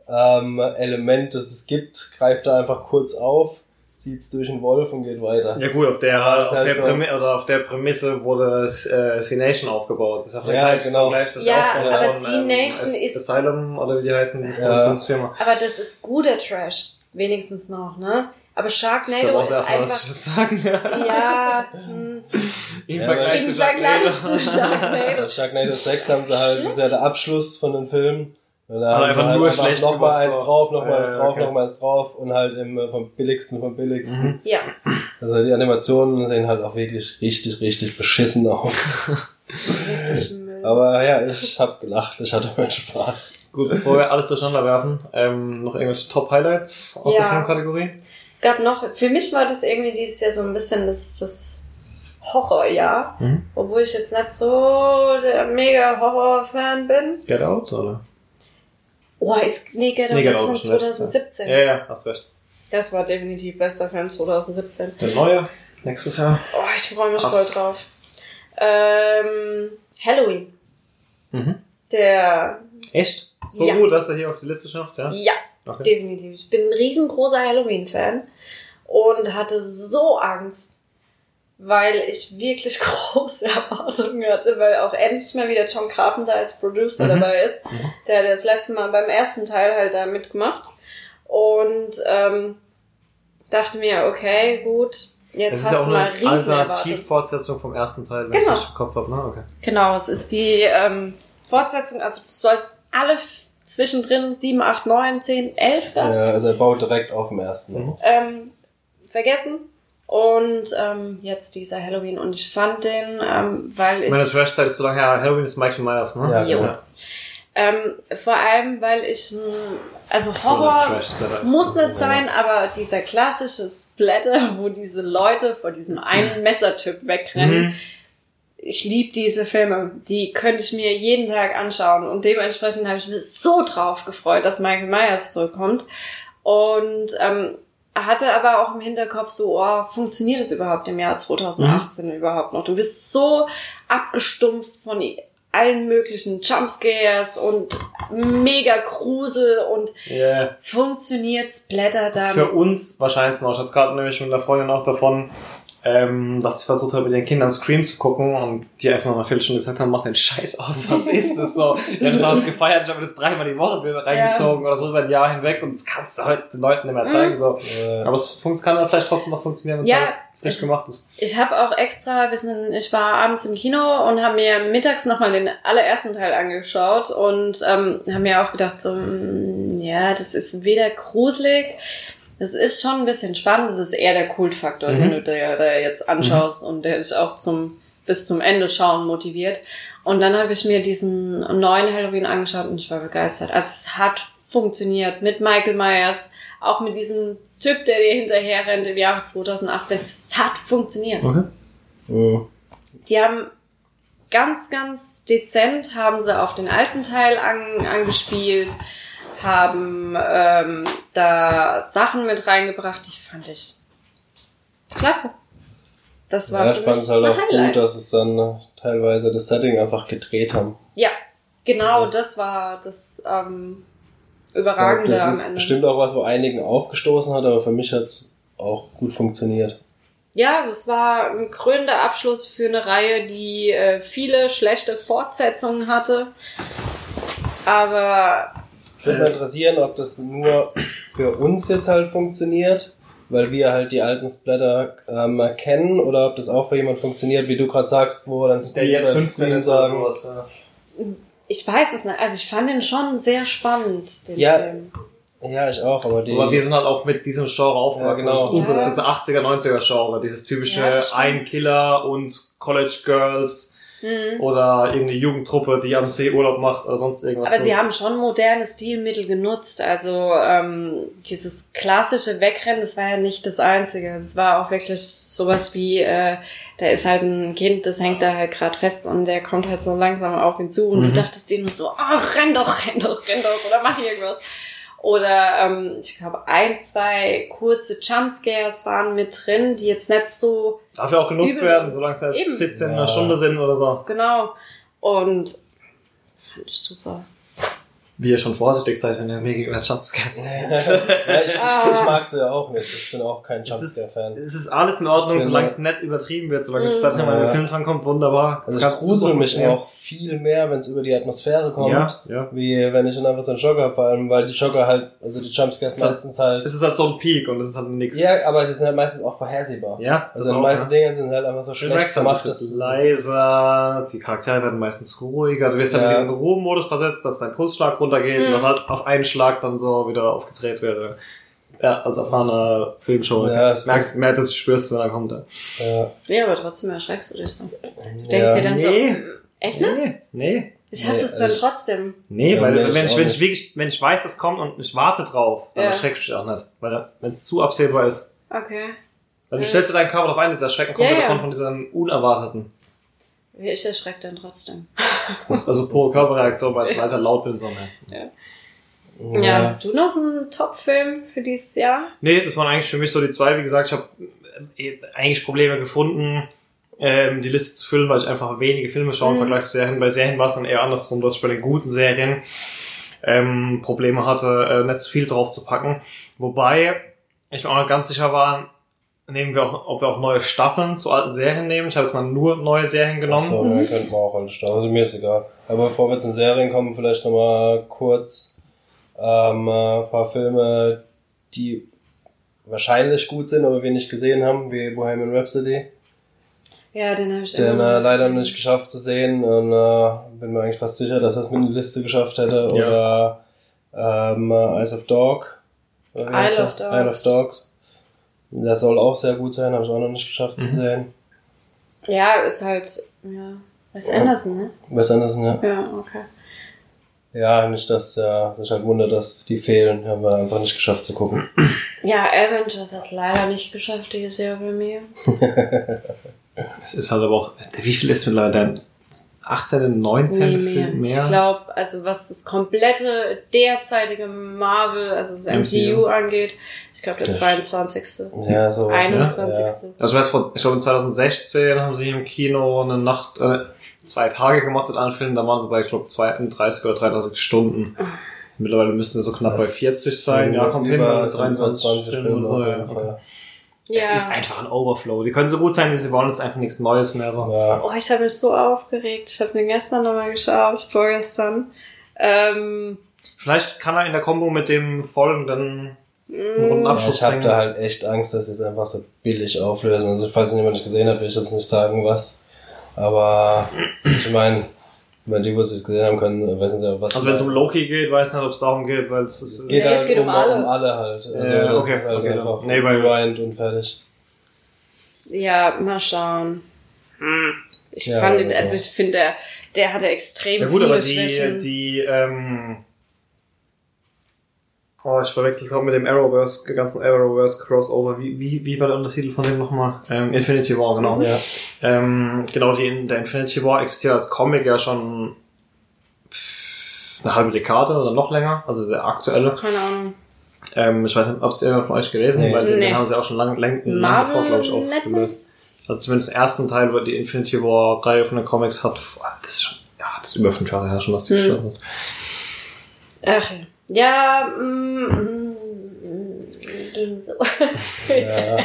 ähm, Element, das es gibt, greift er einfach kurz auf, zieht's durch den Wolf und geht weiter. Ja gut, auf der, Ja, ist auf, halt der so. Prämi oder auf der Prämisse wurde äh, C-Nation aufgebaut. Das ist ja Ja, gleich, genau. gleich das Ja, auch von, aber von, C-Nation As- ist- Asylum oder wie die heißen, diese Ja. Produktionsfirma. Aber das ist guter Trash. Wenigstens noch, ne? Aber Das ist Sharknado auch ist das erste Mal, was einfach. ich das sagen. [laughs] Ja. Ja, [laughs] hm, Im Ja, Vergleich zu im Vergleich Sharknado. zu Sharknado. Sharknado 6 haben sie halt, das ist ja der Abschluss von den Filmen. Und da Aber haben einfach halt nur einfach schlecht nochmal eins so. drauf, nochmal Ja, eins drauf, okay. nochmal eins drauf und halt im, äh, vom billigsten vom billigsten. Mhm. Ja, Also die Animationen sehen halt auch wirklich richtig, richtig beschissen aus. [laughs] Aber ja, ich hab gelacht, ich hatte meinen Spaß. Gut, bevor wir alles durcheinander werfen, ähm, noch irgendwelche Top-Highlights aus der Ja. Filmkategorie? Es gab noch, für mich war das irgendwie dieses Jahr so ein bisschen das, das Horrorjahr. Mhm. Obwohl ich jetzt nicht so der mega Horror-Fan bin. Get Out, oder? Oh, ist Out Nee, Out von ist schon letztes 2017. Ja, ja, hast recht. Das war definitiv bester Film 2017. Der neue, nächstes Jahr. Oh, ich freue mich Krass. voll drauf. Ähm, Halloween. Mhm. Der, Echt? So Ja. gut, dass er hier auf die Liste schafft, ja? ja, Okay. definitiv. Ich bin ein riesengroßer Halloween-Fan und hatte so Angst, weil ich wirklich [laughs] große Erwartungen hatte, weil auch endlich mal wieder John Carpenter als Producer Mhm. dabei ist. Mhm. Der hat das letzte Mal beim ersten Teil halt da mitgemacht und ähm, dachte mir, okay, gut, jetzt ja hast auch du mal eine riesen Erwartungen. Alternativfortsetzung vom ersten Teil, wenn Genau. ich im Kopf habe, ne? Okay. Genau, es ist die ähm, Fortsetzung, also du sollst alle zwischendrin 7, 8, 9, 10, 11 Ja, gab's, also er baut direkt auf dem ersten. Mhm. ähm, vergessen. Und ähm, jetzt dieser Halloween. Und ich fand den, ähm, weil ich. Meine Trash-Zeit ist so lange her. Halloween ist Michael Myers, ne? Ja, Jo. genau. Ähm, vor allem, weil ich, m, also Horror muss nicht ja. sein, aber dieser klassische Splatter, [laughs] wo diese Leute vor diesem einen Messertyp wegrennen, Mhm. ich liebe diese Filme. Die könnte ich mir jeden Tag anschauen. Und dementsprechend habe ich mich so drauf gefreut, dass Michael Myers zurückkommt. Und ähm, hatte aber auch im Hinterkopf so, oh, funktioniert es überhaupt im Jahr 2018 überhaupt noch? Du bist so abgestumpft von allen möglichen Jumpscares und mega Grusel und Yeah. funktioniert Splatter da. Für uns wahrscheinlich noch. Ich hatte gerade nämlich mit einer Freundin auch davon, ähm, dass ich versucht habe, mit den Kindern Scream zu gucken und die einfach nach einer Viertelstunde gesagt haben, mach den Scheiß aus, [laughs] was ist das so? Wir haben das damals gefeiert, ich habe das dreimal die Woche wieder reingezogen oder so über ein Jahr hinweg und das kannst du heute den Leuten nicht mehr zeigen. So. Äh, Aber es kann dann vielleicht trotzdem noch funktionieren, wenn es Ja. halt frisch gemacht ist. Ich habe auch extra, wir sind, ich war abends im Kino und habe mir mittags nochmal den allerersten Teil angeschaut und ähm, habe mir auch gedacht, so, mm, ja, das ist weder gruselig, das ist schon ein bisschen spannend, das ist eher der Kultfaktor, Mhm. den du dir da jetzt anschaust und der dich auch zum bis zum Ende schauen motiviert. Und dann habe ich mir diesen neuen Halloween angeschaut und ich war begeistert. Also es hat funktioniert mit Michael Myers, auch mit diesem Typ, der dir hinterher rennt im Jahre 2018. Es hat funktioniert. Okay. mh. Die haben ganz, ganz dezent haben sie auf den alten Teil an, angespielt, haben ähm, da Sachen mit reingebracht, die fand ich klasse. Das war Ja, für ich fand mich es halt auch Highlight. gut, dass es dann äh, teilweise das Setting einfach gedreht haben. Ja, genau, Das- das war das ähm, Ich glaub, Überragende am das ist Ende. bestimmt auch was, wo einigen aufgestoßen hat, aber für mich hat es auch gut funktioniert. Ja, es war ein krönender Abschluss für eine Reihe, die äh, viele schlechte Fortsetzungen hatte. Aber würde mich interessieren, ob das nur für uns jetzt halt funktioniert, weil wir halt die alten Splatter ähm, kennen, oder ob das auch für jemand funktioniert, wie du gerade sagst, wo dann Der jetzt oder 15 Screen ist oder sagen. sowas. Ja. ich weiß es nicht. Also ich fand den schon sehr spannend, den Ja, Film. Ja, ich auch, aber die. Aber wir sind halt auch mit diesem Genre aufgewachsen. Ja, genau. Das ist unser Ja. das ist das 80er, 90er Genre. Dieses typische Ja. Ein Killer und College Girls Mhm. oder irgendeine Jugendtruppe, die am See Urlaub macht oder sonst irgendwas. Aber so. sie haben schon moderne Stilmittel genutzt. Also ähm, dieses klassische Wegrennen, das war ja nicht das Einzige. Das war auch wirklich sowas wie, äh, da ist halt ein Kind, das hängt da halt gerade fest und der kommt halt so langsam auf ihn zu und Mhm. du dachtest dir nur so, ach, renn doch, renn doch, renn doch oder mach irgendwas. Oder ähm, ich glaube, ein, zwei kurze Jumpscares waren mit drin, die jetzt nicht so Darf ja auch genutzt werden, solange es nicht 17 in Ja. einer Stunde sind oder so. genau. Und fand ich super. Wie ihr schon vorsichtig seid, wenn ihr mir gegenüber Jumpscares ja, [laughs] ich, ich, Ah. ich mag sie ja auch nicht. Ich bin auch kein Es ist, Jumpscare-Fan. es ist alles in Ordnung, Genau. solange es nicht übertrieben wird, solange es Mhm. im Ja. Film drankommt, wunderbar. Also ich grusel mich funktionieren. auch viel mehr, wenn es über die Atmosphäre kommt, Ja, ja. wie wenn ich dann einfach so einen Schocker habe, vor allem weil die Schocker halt, also die Jumpscares meistens halt, Es ist halt so ein Peak und es ist halt nix. ja, aber sie sind halt meistens auch vorhersehbar. ja, Also die meisten ja. Dinge sind halt einfach so Du schlecht merkst halt, gemacht, es wird leiser, die Charaktere werden meistens ruhiger, du wirst dann Ja. in diesen Ruhemodus versetzt, dass dein Pulsschlag runtergeht Mhm. und das halt auf einen Schlag dann so wieder aufgedreht wird. Ja, als erfahrener Filmshow. Ja, es merkst, mehr du spürst, dann kommt er. ja, Ja, aber trotzdem erschreckst du dich dann. Du denkst ja. dir dann Nee. so, echt nicht? Nee, nee. Ich hab Nee, das dann also- trotzdem. Nee, Ja, weil ich wenn ich, wenn ich wirklich, wenn ich weiß, es kommt und ich warte drauf, dann Ja. erschreckt mich auch nicht. Weil wenn es zu absehbar ist, Okay. dann Ja. stellst du deinen Körper darauf ein, das Erschrecken kommt Ja, ja, ja. davon von diesem Unerwarteten. Ich erschreck dann trotzdem. [laughs] Also pure Körperreaktion, weil es halt laut wird so. Ne? Ja. hast du noch einen Top-Film für dieses Jahr? Nee, das waren eigentlich für mich so die zwei. Wie gesagt, ich habe äh, eigentlich Probleme gefunden, ähm, die Liste zu füllen, weil ich einfach wenige Filme schaue im Mhm. Vergleich zu Serien. Bei Serien war es dann eher andersrum, dass ich bei den guten Serien ähm, Probleme hatte, äh, nicht zu viel drauf zu packen. Wobei ich mir auch nicht ganz sicher war, nehmen wir auch, ob wir auch neue Staffeln zu alten Serien nehmen. Ich habe jetzt mal nur neue Serien genommen. So, dann könnten wir auch alle starten. Also mir ist egal. Aber bevor wir zu den Serien kommen, vielleicht nochmal kurz ähm, ein paar Filme, die wahrscheinlich gut sind, aber wir nicht gesehen haben, wie Bohemian Rhapsody. Ja, den habe ich Den äh, leider gesehen. nicht geschafft zu sehen und äh, bin mir eigentlich fast sicher, dass er es mit in die Liste geschafft hätte. Ja. Oder ähm, äh, Eyes of Dog. Isle of? Dogs. Isle of Dogs. Der soll auch sehr gut sein, habe ich auch noch nicht geschafft Mhm. zu sehen. Ja, ist halt, ja, Wes Anderson, ne? Wes Anderson, ja. Ja, okay. Ja, nicht, dass ja, sich halt wundert, dass die fehlen. Haben wir einfach nicht geschafft zu gucken. Ja, Avengers hat es leider nicht geschafft dieses Jahr bei mir. [laughs] Es ist halt aber auch, wie viel ist mittlerweile 18., 19. Nee, mehr. Film Ich glaube, also was das komplette derzeitige Marvel, also das MCU, MCU. angeht, ich glaube der Okay. 22. Ja, so. 21. Also ich weiß, vor- ich glaube in 2016 haben sie im Kino eine Nacht, äh, zwei Tage gemacht mit allen Filmen, da waren sie bei, ich glaube, 32 oder 33 Stunden. Mittlerweile müssten wir so knapp bei 40 sein. Ja, kommt hin, über mit 23 Filmen Filme oder so. Ja. Fall. Ja. Es ist einfach ein Overflow. Die können so gut sein, wie sie wollen, es ist einfach nichts Neues mehr. So. Ja, Oh, ich habe mich so aufgeregt. Ich habe den gestern nochmal geschaut, vorgestern. Ähm, Vielleicht kann er in der Kombo mit dem folgenden einen runden mm, Ja, Abschluss ich habe da halt echt Angst, dass sie es einfach so billig auflösen. Also falls jemand nicht gesehen hat, will ich jetzt nicht sagen, was. Aber ich meine, wenn die, wo sie es gesehen haben können, wissen sie ja, was. Also wenn es um Loki geht, weiß ich nicht, ob es darum geht, weil es ist... es geht Nee, es halt geht um, um alle. um alle halt. Also Ja, okay, halt okay, einfach nee, weil- rewind und fertig. ja, mal schauen. Hm. Ich Ja, fand ihn, also- also ich finde, der, der hatte extrem Ja gut, viele aber die, Schwächen. die, ähm, oh, ich verwechsel es gerade mit dem Arrowverse, den ganzen Arrowverse Crossover. Wie, wie, wie war der Untertitel von dem nochmal? Ähm, Infinity War, genau. Ja. Ähm, genau, die, der Infinity War existiert als Comic ja schon eine halbe Dekade oder noch länger, also der aktuelle. Keine Ahnung. Ähm, ich weiß nicht, ob es jemand von euch gelesen, Nee. weil den, Nee. den haben sie auch schon lange lang, lang bevor, glaube ich, aufgelöst. Also zumindest den ersten Teil, wo die Infinity War Reihe von den Comics hat, das ist schon, ja, das ist über fünf Jahre her schon, dass die Hm. gestartet hat. Ach ja. Ja, mm, mm, mm, ging so. Ja.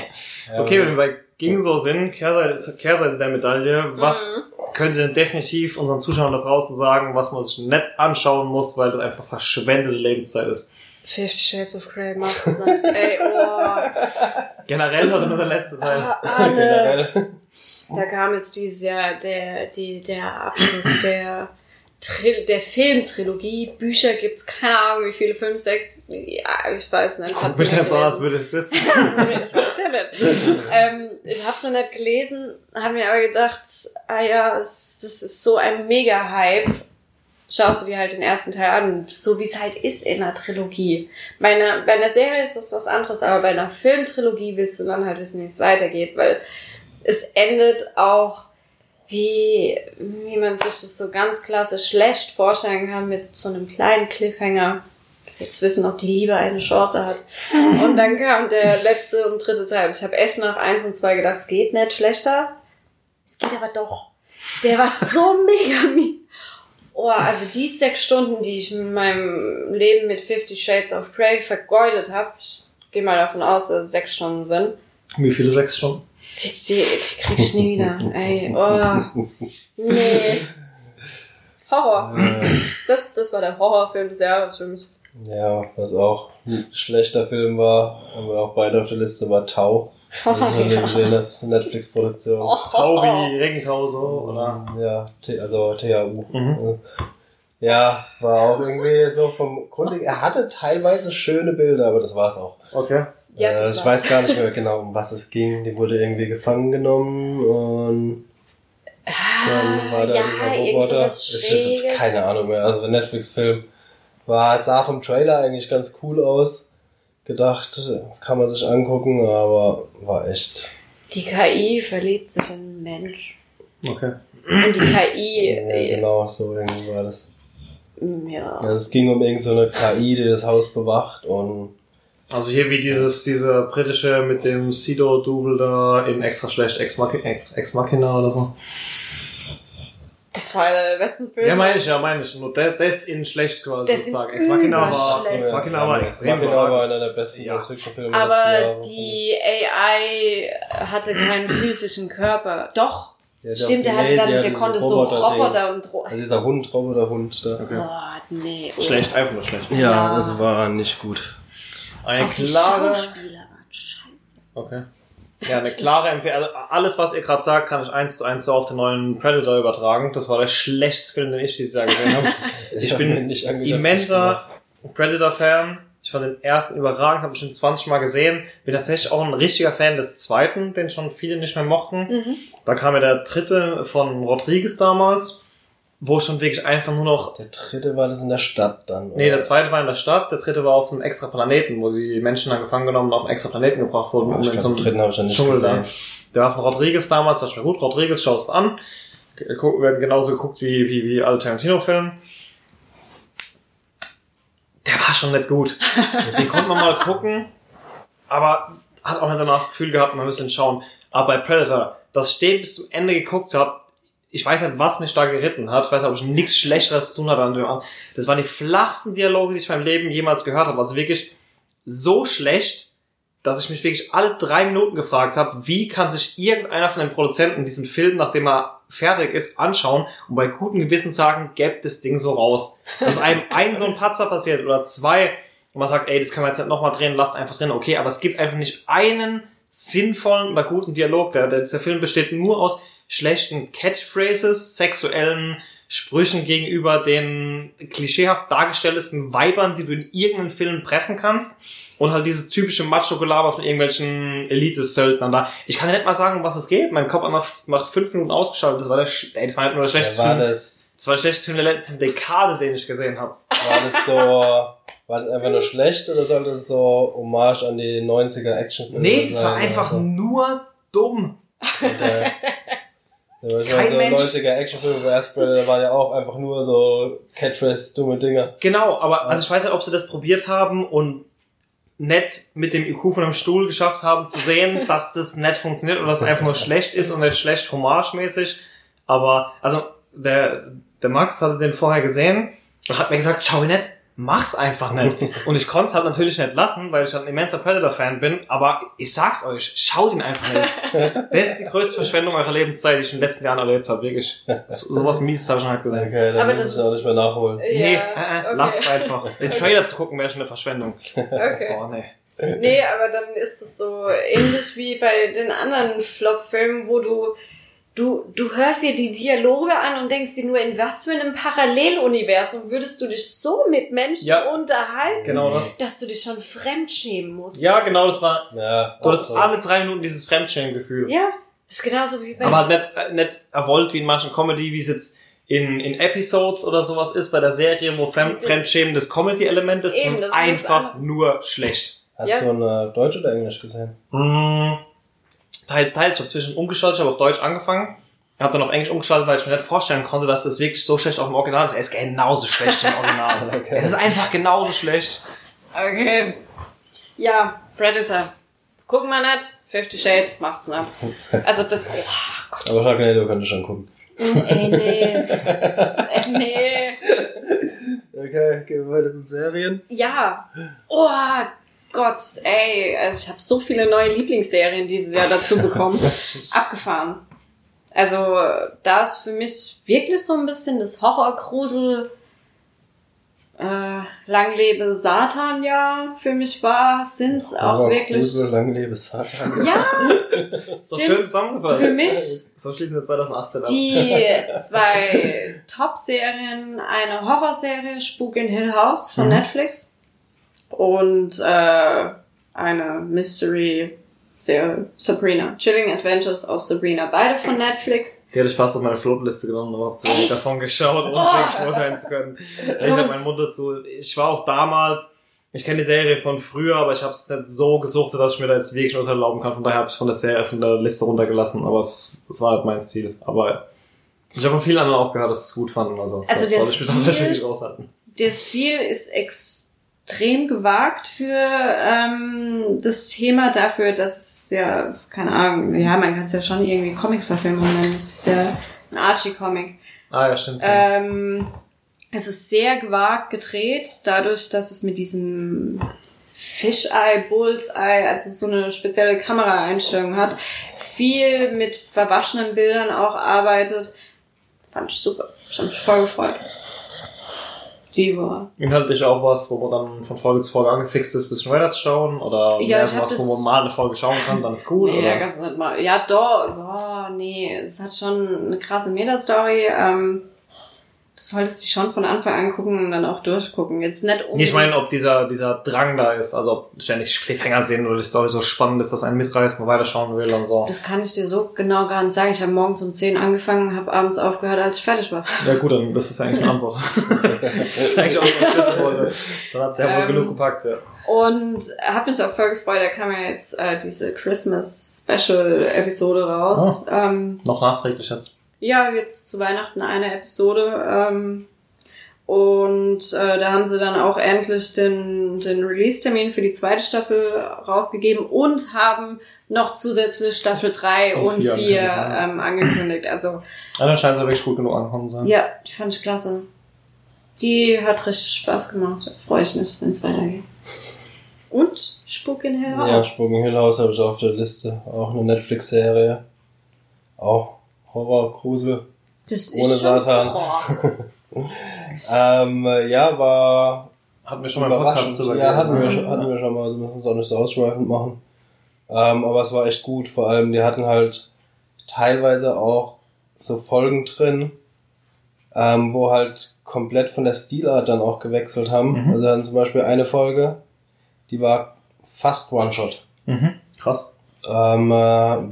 Okay, wenn wir bei ging so sind, Kehrseite, ist Kehrseite der Medaille, was Mhm. könnt ihr denn definitiv unseren Zuschauern da draußen sagen, was man sich nicht anschauen muss, weil das einfach verschwendete Lebenszeit ist? Fifty Shades of Grey, Markus Nacht. Ey, oh. Generell oder nur der letzte Teil? Ah. Generell. Da kam jetzt dieses Jahr der, die, der Abschluss der, Tril der Filmtrilogie. Bücher gibt's keine Ahnung, wie viele, fünf, sechs, ja, ich weiß nicht. Guck Hab's mich jetzt so an, als gelesen. würde ich es wissen. ich weiß ja nicht. ähm, ich hab's noch nicht gelesen, habe mir aber gedacht, ah ja, es, das ist so ein Mega-Hype. Schaust du dir halt den ersten Teil an, so wie es halt ist in einer Trilogie. Bei einer, bei einer Serie ist das was anderes, aber bei einer Filmtrilogie willst du dann halt wissen, wie es weitergeht, weil es endet auch wie, wie man sich das so ganz klassisch schlecht vorstellen kann mit so einem kleinen Cliffhanger. Jetzt wissen, ob die Liebe eine Chance hat. [laughs] Und dann kam der letzte und dritte Teil. Ich habe echt nach eins und zwei gedacht, es geht nicht schlechter. Es geht aber doch. Der war so [laughs] mega mi Oh, also die sechs Stunden, die ich in meinem Leben mit Fifty Shades of Grey vergeudet habe, ich gehe mal davon aus, dass es sechs Stunden sind, Wie viele sechs Stunden? Die, die, die krieg ich nie wieder. Ey, oh, nee. Horror. Das, das war der Horrorfilm des Jahres für mich. ja, was auch ein schlechter Film war, haben wir auch beide auf der Liste, war Tau. Das ist schon gesehen, das Netflix-Produktion. Oh. Tau wie Regentau so, oder? Ja, T also THU. Mhm. Ja, war auch irgendwie so vom Grund. Er hatte teilweise schöne Bilder, aber das war's auch. Okay. Ja, äh, ich weiß gar nicht mehr [laughs] genau, um was es ging. Die wurde irgendwie gefangen genommen und dann war da ja, dieser Roboter. Ich keine Ahnung mehr. Also der Netflix-Film war, sah vom Trailer eigentlich ganz cool aus. Gedacht, kann man sich angucken, aber war echt. Die KI verliebt sich in Mensch. Okay. Und die KI, Ja, genau, so irgendwie war das. ja. Also es ging um irgendeine so KI, die das Haus bewacht und Also hier wie dieses, diese britische mit dem Sido-Double da in extra schlecht Ex, Machi Ex, Ex Machina oder so. Das war der besten Film. Ja, meine ich, ja, meine ich. Nur das, das in schlecht quasi Das sozusagen. Ex Machina war. Ex Machina war Ex extrem Machina war einer der besten Ja. Science-Fiction-Filme der Aber die AI hatte keinen physischen Körper. Doch. Ja, Stimmt, der hatte dann, der dieses konnte so. Roboter und Ro Also dieser Hund, Roboter-Hund da. Okay. Oh, nee. Oh. Schlecht, einfach nur schlecht. Ja, Ja. also war nicht gut. Eine Auch die klare, Schauspieler waren scheiße. okay. [laughs] Ja, eine klare Empfehlung. Also alles, was ihr gerade sagt, kann ich eins zu eins so auf den neuen Predator übertragen. Das war der schlechteste Film, den ich dieses Jahr gesehen habe. [laughs] Ich bin nicht immenser Predator-Fan. Ich fand den ersten überragend, habe bestimmt 20 Mal gesehen. Bin tatsächlich auch ein richtiger Fan des zweiten, den schon viele nicht mehr mochten. Mhm. Da kam ja der dritte von Rodriguez damals, wo schon wirklich einfach nur noch Der dritte war das in der Stadt dann. Nee, der oder? zweite war in der Stadt, der dritte war auf einem extra Planeten, wo die Menschen dann gefangen genommen und auf einen extra Planeten gebracht wurden, um in so dritten ich einem nicht Dschungel da. gesehen. Der war von Rodriguez damals, das war gut, Rodriguez, schaust an. Gu- Werden genauso geguckt wie, wie, wie alle Tarantino-Filme. Der war schon nicht gut. [laughs] Den konnte man mal gucken, aber hat auch nicht danach das Gefühl gehabt, man müsste ihn schauen. Aber bei Predator, das Stehen bis zum Ende geguckt habe, ich weiß nicht, was mich da geritten hat. Ich weiß nicht, ob ich nichts Schlechteres zu tun hatte an dem Abend. Das waren die flachsten Dialoge, die ich in meinem Leben jemals gehört habe. Also wirklich so schlecht, dass ich mich wirklich alle drei Minuten gefragt habe, wie kann sich irgendeiner von den Produzenten diesen Film, nachdem er fertig ist, anschauen und bei gutem Gewissen sagen, gebt das Ding so raus. Dass einem [laughs] ein so ein Patzer passiert oder zwei und man sagt, ey, das können wir jetzt nicht nochmal drehen, lasst einfach drin. Okay, aber es gibt einfach nicht einen sinnvollen oder guten Dialog. Der, der, dieser Film besteht nur aus schlechten Catchphrases, sexuellen Sprüchen gegenüber den klischeehaft dargestelltesten Weibern, die du in irgendeinem Film pressen kannst. Und halt dieses typische Macho-Gelaber von irgendwelchen Elite-Söldnern da. Ich kann nicht mal sagen, um was es geht. Mein Kopf hat nach, fünf Minuten ausgeschaltet. Das war der, ey, das war nicht nur der Ja, schlechteste war Film. das, Das war der schlechteste Film der letzten Dekade, den ich gesehen habe. war das so, war das einfach nur schlecht oder sollte das so Hommage an die 90er Actionfilme Nee, es war sein einfach so? nur dumm. Äh, [laughs] ja, Kein so Mensch. 90er Actionfilme bei Asperger waren ja auch einfach nur so Catchphrase, dumme Dinger. Genau, aber also ich weiß nicht, ob sie das probiert haben und nett mit dem IQ von einem Stuhl geschafft haben zu sehen, [laughs] dass das nicht funktioniert oder dass es einfach nur schlecht ist und nicht schlecht homagemäßig. Aber, also, der, der Max hatte den vorher gesehen und hat mir gesagt, schau ihn nicht, mach's einfach nicht. Und ich konnte es halt natürlich nicht lassen, weil ich halt ein immenser Predator-Fan bin, aber ich sag's euch, schaut ihn einfach nicht. [laughs] Das ist die größte Verschwendung eurer Lebenszeit, die ich in den letzten Jahren erlebt habe, wirklich. So- Sowas Mieses habe ich noch nicht gesehen. Okay, dann Aber muss das ich auch ist- nicht mehr nachholen. Nee, Ja, äh, äh, okay. lasst es einfach. [laughs] Den Trailer zu gucken wäre schon eine Verschwendung. Okay. Oh, nee. Nee, aber dann ist es so ähnlich wie bei den anderen Flop-Filmen, wo du, du, du hörst dir die Dialoge an und denkst dir nur, in was für einem Paralleluniversum würdest du dich so mit Menschen Ja. unterhalten, Genau das. dass du dich schon fremdschämen musst. Ja, genau, das war. Ja, Du hattest so. alle drei Minuten dieses Fremdschämen-Gefühl. Ja, das ist genauso wie bei Aber nicht, äh, nicht erwollt wie in manchen Comedy, wie es jetzt in, in Episodes oder sowas ist, bei der Serie, wo Fremd, Fremdschämen das Comedy-Element ist, Eben, und ist einfach einfach- nur schlecht. Hast Ja. du ein äh, Deutsch oder Englisch gesehen? Mm, teils, teils. Ich habe zwischen umgeschaltet, ich habe auf Deutsch angefangen, habe dann auf Englisch umgeschaltet, weil ich mir nicht vorstellen konnte, dass das wirklich so schlecht auf dem Original ist. Er ist genauso schlecht im Original. [laughs] Okay. Es ist einfach genauso schlecht. Okay. Ja, Predator. Gucken wir nicht. Fifty Shades macht's nicht. Also das, oh Gott. Aber Sharknado könnte schon gucken. Ey, nee. Ey, [laughs] nee. Okay, gehen wir weiter zu Serien. Ja. Oh Gott, ey. Also ich habe so viele neue Lieblingsserien dieses Jahr dazu [laughs] bekommen. [laughs] Abgefahren. Also da ist für mich wirklich so ein bisschen das Horrorgrusel äh, Lang lebe Satan ja für mich war, sind's auch wirklich. Grusel, lang lebe Satan. Ja, [laughs] Ist doch Sind's schön zusammengefasst. für mich So schließen wir 2018 ab. die zwei Top-Serien, eine Horrorserie, Spuk in Hill House von Mhm. Netflix und äh, eine Mystery Serie, Sabrina. Chilling Adventures of Sabrina, beide von Netflix. Die hätte ich fast auf meine Flotliste genommen, aber hab zu wenig davon geschaut, um Oh. es wirklich beurteilen zu können. [laughs] Ich habe meinen Mund dazu. Ich war auch damals, ich kenne die Serie von früher, aber ich habe es nicht so gesuchtet, dass ich mir da jetzt wirklich erlauben kann. Von daher habe ich von der Serie, von der Liste runtergelassen, aber es, es war halt mein Ziel. Aber ich habe von vielen anderen auch gehört, dass sie es gut fanden. Also, Also der Stil-. Der Stil ist extrem gewagt für ähm, das Thema, dafür, dass es ja, keine Ahnung, ja, man kann es ja schon irgendwie Comic-Verfilmung nennen. Es ist ja ein Archie-Comic. Ah ja, stimmt. Ähm, es ist sehr gewagt gedreht, dadurch, dass es mit diesem Fisheye, Bullseye, also so eine spezielle Kameraeinstellung hat, viel mit verwaschenen Bildern auch arbeitet. Fand ich super. Ich hab mich voll gefreut. War. Inhaltlich auch was, wo man dann von Folge zu Folge angefixt ist, bisschen weiter zu schauen? Oder Ja, mehr was, wo man mal eine Folge schauen kann, dann ist cool? nee, oder? ganz nicht mal. Ja, doch, boah, nee, es hat schon eine krasse Meta-Story. Ähm, du solltest dich schon von Anfang an gucken und dann auch durchgucken. Jetzt nicht unbedingt. ich meine, ob dieser, dieser Drang da ist, also ob ständig Cliffhanger sind oder die Story so spannend ist, dass einen mitreißt, man weiterschauen will und so. Das kann ich dir so genau gar nicht sagen. Ich habe morgens um 10 angefangen, habe abends aufgehört, als ich fertig war. Ja gut, dann das ist eigentlich eine Antwort. [laughs] das ist eigentlich auch, was ich wissen wollte. Dann hat's ja wohl Ähm, genug gepackt, ja. Und habe mich auch voll gefreut, da kam ja jetzt äh, diese Christmas Special Episode raus. Ähm, Noch nachträglich jetzt. Ja, jetzt zu Weihnachten eine Episode. Ähm, und äh, da haben sie dann auch endlich den, den Release-Termin für die zweite Staffel rausgegeben und haben noch zusätzlich Staffel 3 Und und vier 4 angekündigt, ähm, angekündigt. Also Ja, dann scheint es ja wirklich gut genug angekommen zu sein. ja, die fand ich klasse. Die hat richtig Spaß gemacht. Da freue ich mich, wenn es weitergeht. Und Spuk in Hell Ja, House. Sprung in Hill House habe ich auf der Liste. Auch eine Netflix-Serie. Auch Horror, Grusel. Das ohne ist schon Satan. [laughs] Ähm, äh, ja, war Hatten wir schon mal Podcast drüber Ja, hatten wir, ne? schon- hatten wir schon mal. Also müssen es auch nicht so ausschweifend machen. Ähm, aber es war echt gut. Vor allem, die hatten halt teilweise auch so Folgen drin, ähm, wo halt komplett von der Stilart dann auch gewechselt haben. Mhm. Also dann zum Beispiel eine Folge, die war fast One-Shot. Mhm. Krass. Ähm, äh,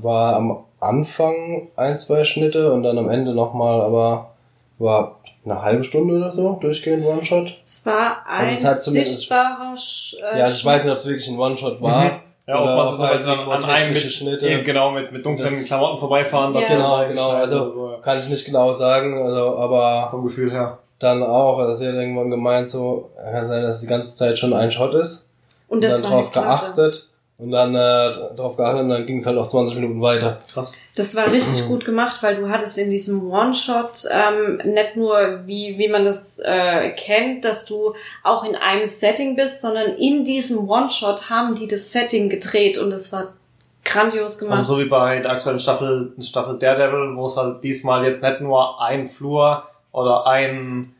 war am Anfang ein, zwei Schnitte und dann am Ende nochmal, aber war eine halbe Stunde oder so durchgehend One-Shot. Es war ein Also es hat sichtbarer Sch äh, Ja, also ich weiß nicht, ob es wirklich ein One-Shot war. Mhm. Ja, Oder oftmals ist es aber halt dann an einem mit, Schnitte. eben genau, mit, mit dunklen Das- Klamotten vorbeifahren. Ja. Genau, dann genau, also- so, ja. Kann ich nicht genau sagen, also, aber Vom Gefühl her. dann auch, also sie hat irgendwann gemeint, so, kann sein, dass es die ganze Zeit schon ein Shot ist. Und das dann war drauf halt klasse. geachtet. Und dann äh, drauf geachtet und dann ging es halt noch 20 Minuten weiter. Krass. Das war richtig gut gemacht, weil du hattest in diesem One-Shot ähm, nicht nur, wie, wie man das äh, kennt, dass du auch in einem Setting bist, sondern in diesem One-Shot haben die das Setting gedreht und das war grandios gemacht. Also so wie bei der aktuellen Staffel, Staffel Daredevil, wo es halt diesmal jetzt nicht nur ein Flur oder ein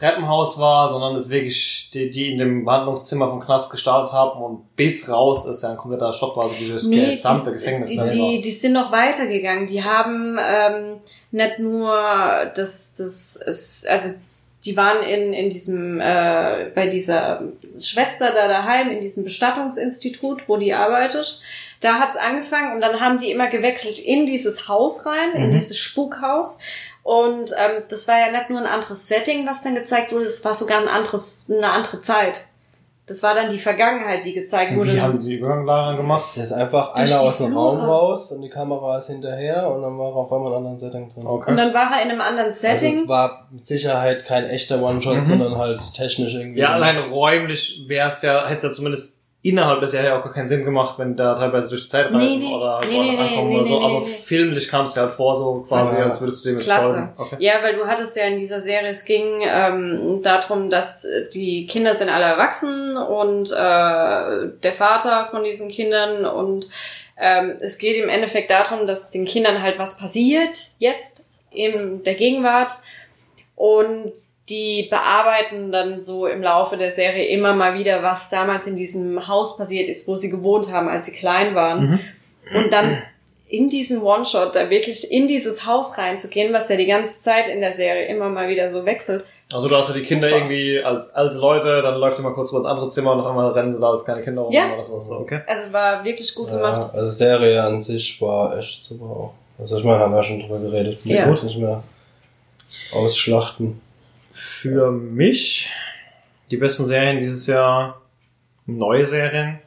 Treppenhaus war, sondern es wirklich die, die in dem Behandlungszimmer vom Knast gestartet haben und bis raus ist ja ein kompletter Shot war, also dieses Nee, gesamte die, Gefängnis die, die, die sind noch weitergegangen. Die haben ähm, nicht nur das, das ist, also die waren in, in diesem, äh, bei dieser Schwester da daheim, in diesem Bestattungsinstitut, wo die arbeitet. Da hat's angefangen und dann haben die immer gewechselt in dieses Haus rein, in Mhm. dieses Spukhaus. Und ähm, das war ja nicht nur ein anderes Setting, was dann gezeigt wurde, es war sogar ein anderes, eine andere Zeit. Das war dann die Vergangenheit, die gezeigt wurde. Wie haben die Übergang daran gemacht? Da ist einfach Durch einer aus dem Flure. Raum raus und die Kamera ist hinterher und dann war er auf einmal in einem anderen Setting drin. Okay. Und dann war er in einem anderen Also Setting. es war mit Sicherheit kein echter One-Shot, Mhm. sondern halt technisch irgendwie. Ja, allein räumlich wäre es ja, hätte es ja zumindest innerhalb der Serie auch gar keinen Sinn gemacht, wenn da teilweise durch die Zeit reisen Nee, nee. oder halt Nee, woanders nee, ankommen nee, oder so, aber filmlich kam es dir halt vor, so quasi, Ja. als würdest du dem jetzt Klasse. folgen. Okay. Ja, weil du hattest ja in dieser Serie, es ging ähm, darum, dass die Kinder sind alle erwachsen und äh, der Vater von diesen Kindern und ähm, es geht im Endeffekt darum, dass den Kindern halt was passiert jetzt in der Gegenwart und die bearbeiten dann so im Laufe der Serie immer mal wieder, was damals in diesem Haus passiert ist, wo sie gewohnt haben, als sie klein waren. Mhm. Und dann in diesen One-Shot da wirklich in dieses Haus reinzugehen, was ja die ganze Zeit in der Serie immer mal wieder so wechselt. Also du hast ja die Kinder Super. irgendwie als alte Leute, dann läuft immer kurz über ins andere Zimmer und auf einmal rennen sie da als kleine Kinder rum Ja. oder sowas. Okay. Also war wirklich gut gemacht. Ja, also Serie an sich war echt super auch. Also ich meine, haben wir schon drüber geredet. Ich Ja. muss nicht mehr ausschlachten. Für mich die besten Serien dieses Jahr neue Serien.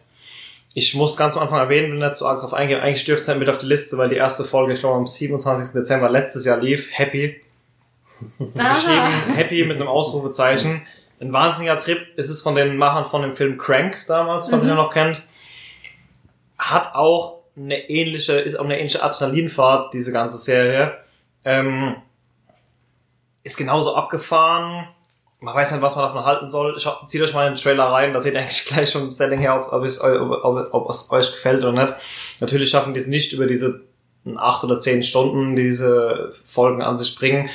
Ich muss ganz am Anfang erwähnen, wenn nicht so arg drauf eingehen, eigentlich dürfte es mit auf die Liste, weil die erste Folge, ich glaube, am 27. Dezember letztes Jahr lief. Happy. Geschrieben, Happy mit einem Ausrufezeichen. Ein wahnsinniger Trip. Es ist von den Machern von dem Film Crank damals, falls Mhm. ihr noch kennt. Hat auch eine ähnliche, ist auch eine ähnliche Adrenalinfahrt, diese ganze Serie. Ähm, ist genauso abgefahren. Man weiß nicht, was man davon halten soll. Schaut, zieht euch mal in den Trailer rein, da seht ihr eigentlich [laughs] gleich schon sehr länger her, ob, ob, es, ob, ob, ob es euch gefällt oder nicht. Natürlich schaffen die es nicht über diese acht oder zehn Stunden, die diese Folgen an sich bringen,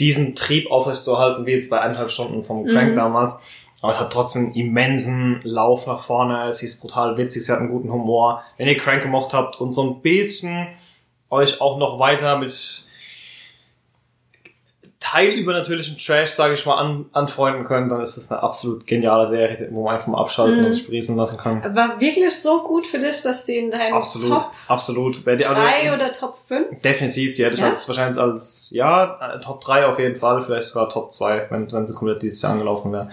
diesen Trieb aufrechtzuerhalten, wie jetzt bei eineinhalb Stunden vom Crank Mhm. damals. Aber es hat trotzdem einen immensen Lauf nach vorne. Es ist brutal witzig, sie hat einen guten Humor. Wenn ihr Crank gemocht habt und so ein bisschen euch auch noch weiter mit teilübernatürlichen Trash, sage ich mal, an, anfreunden könnt, dann ist es eine absolut geniale Serie, wo man einfach mal abschalten Mhm. und sprießen lassen kann. War wirklich so gut für dich, dass die in deinen Absolut, Top absolut. Wer die, also, 3 oder Top 5? Definitiv, die hätte ich Ja? als, wahrscheinlich als, ja, äh, Top 3 auf jeden Fall, vielleicht sogar Top 2, wenn, wenn sie komplett dieses Jahr angelaufen wäre.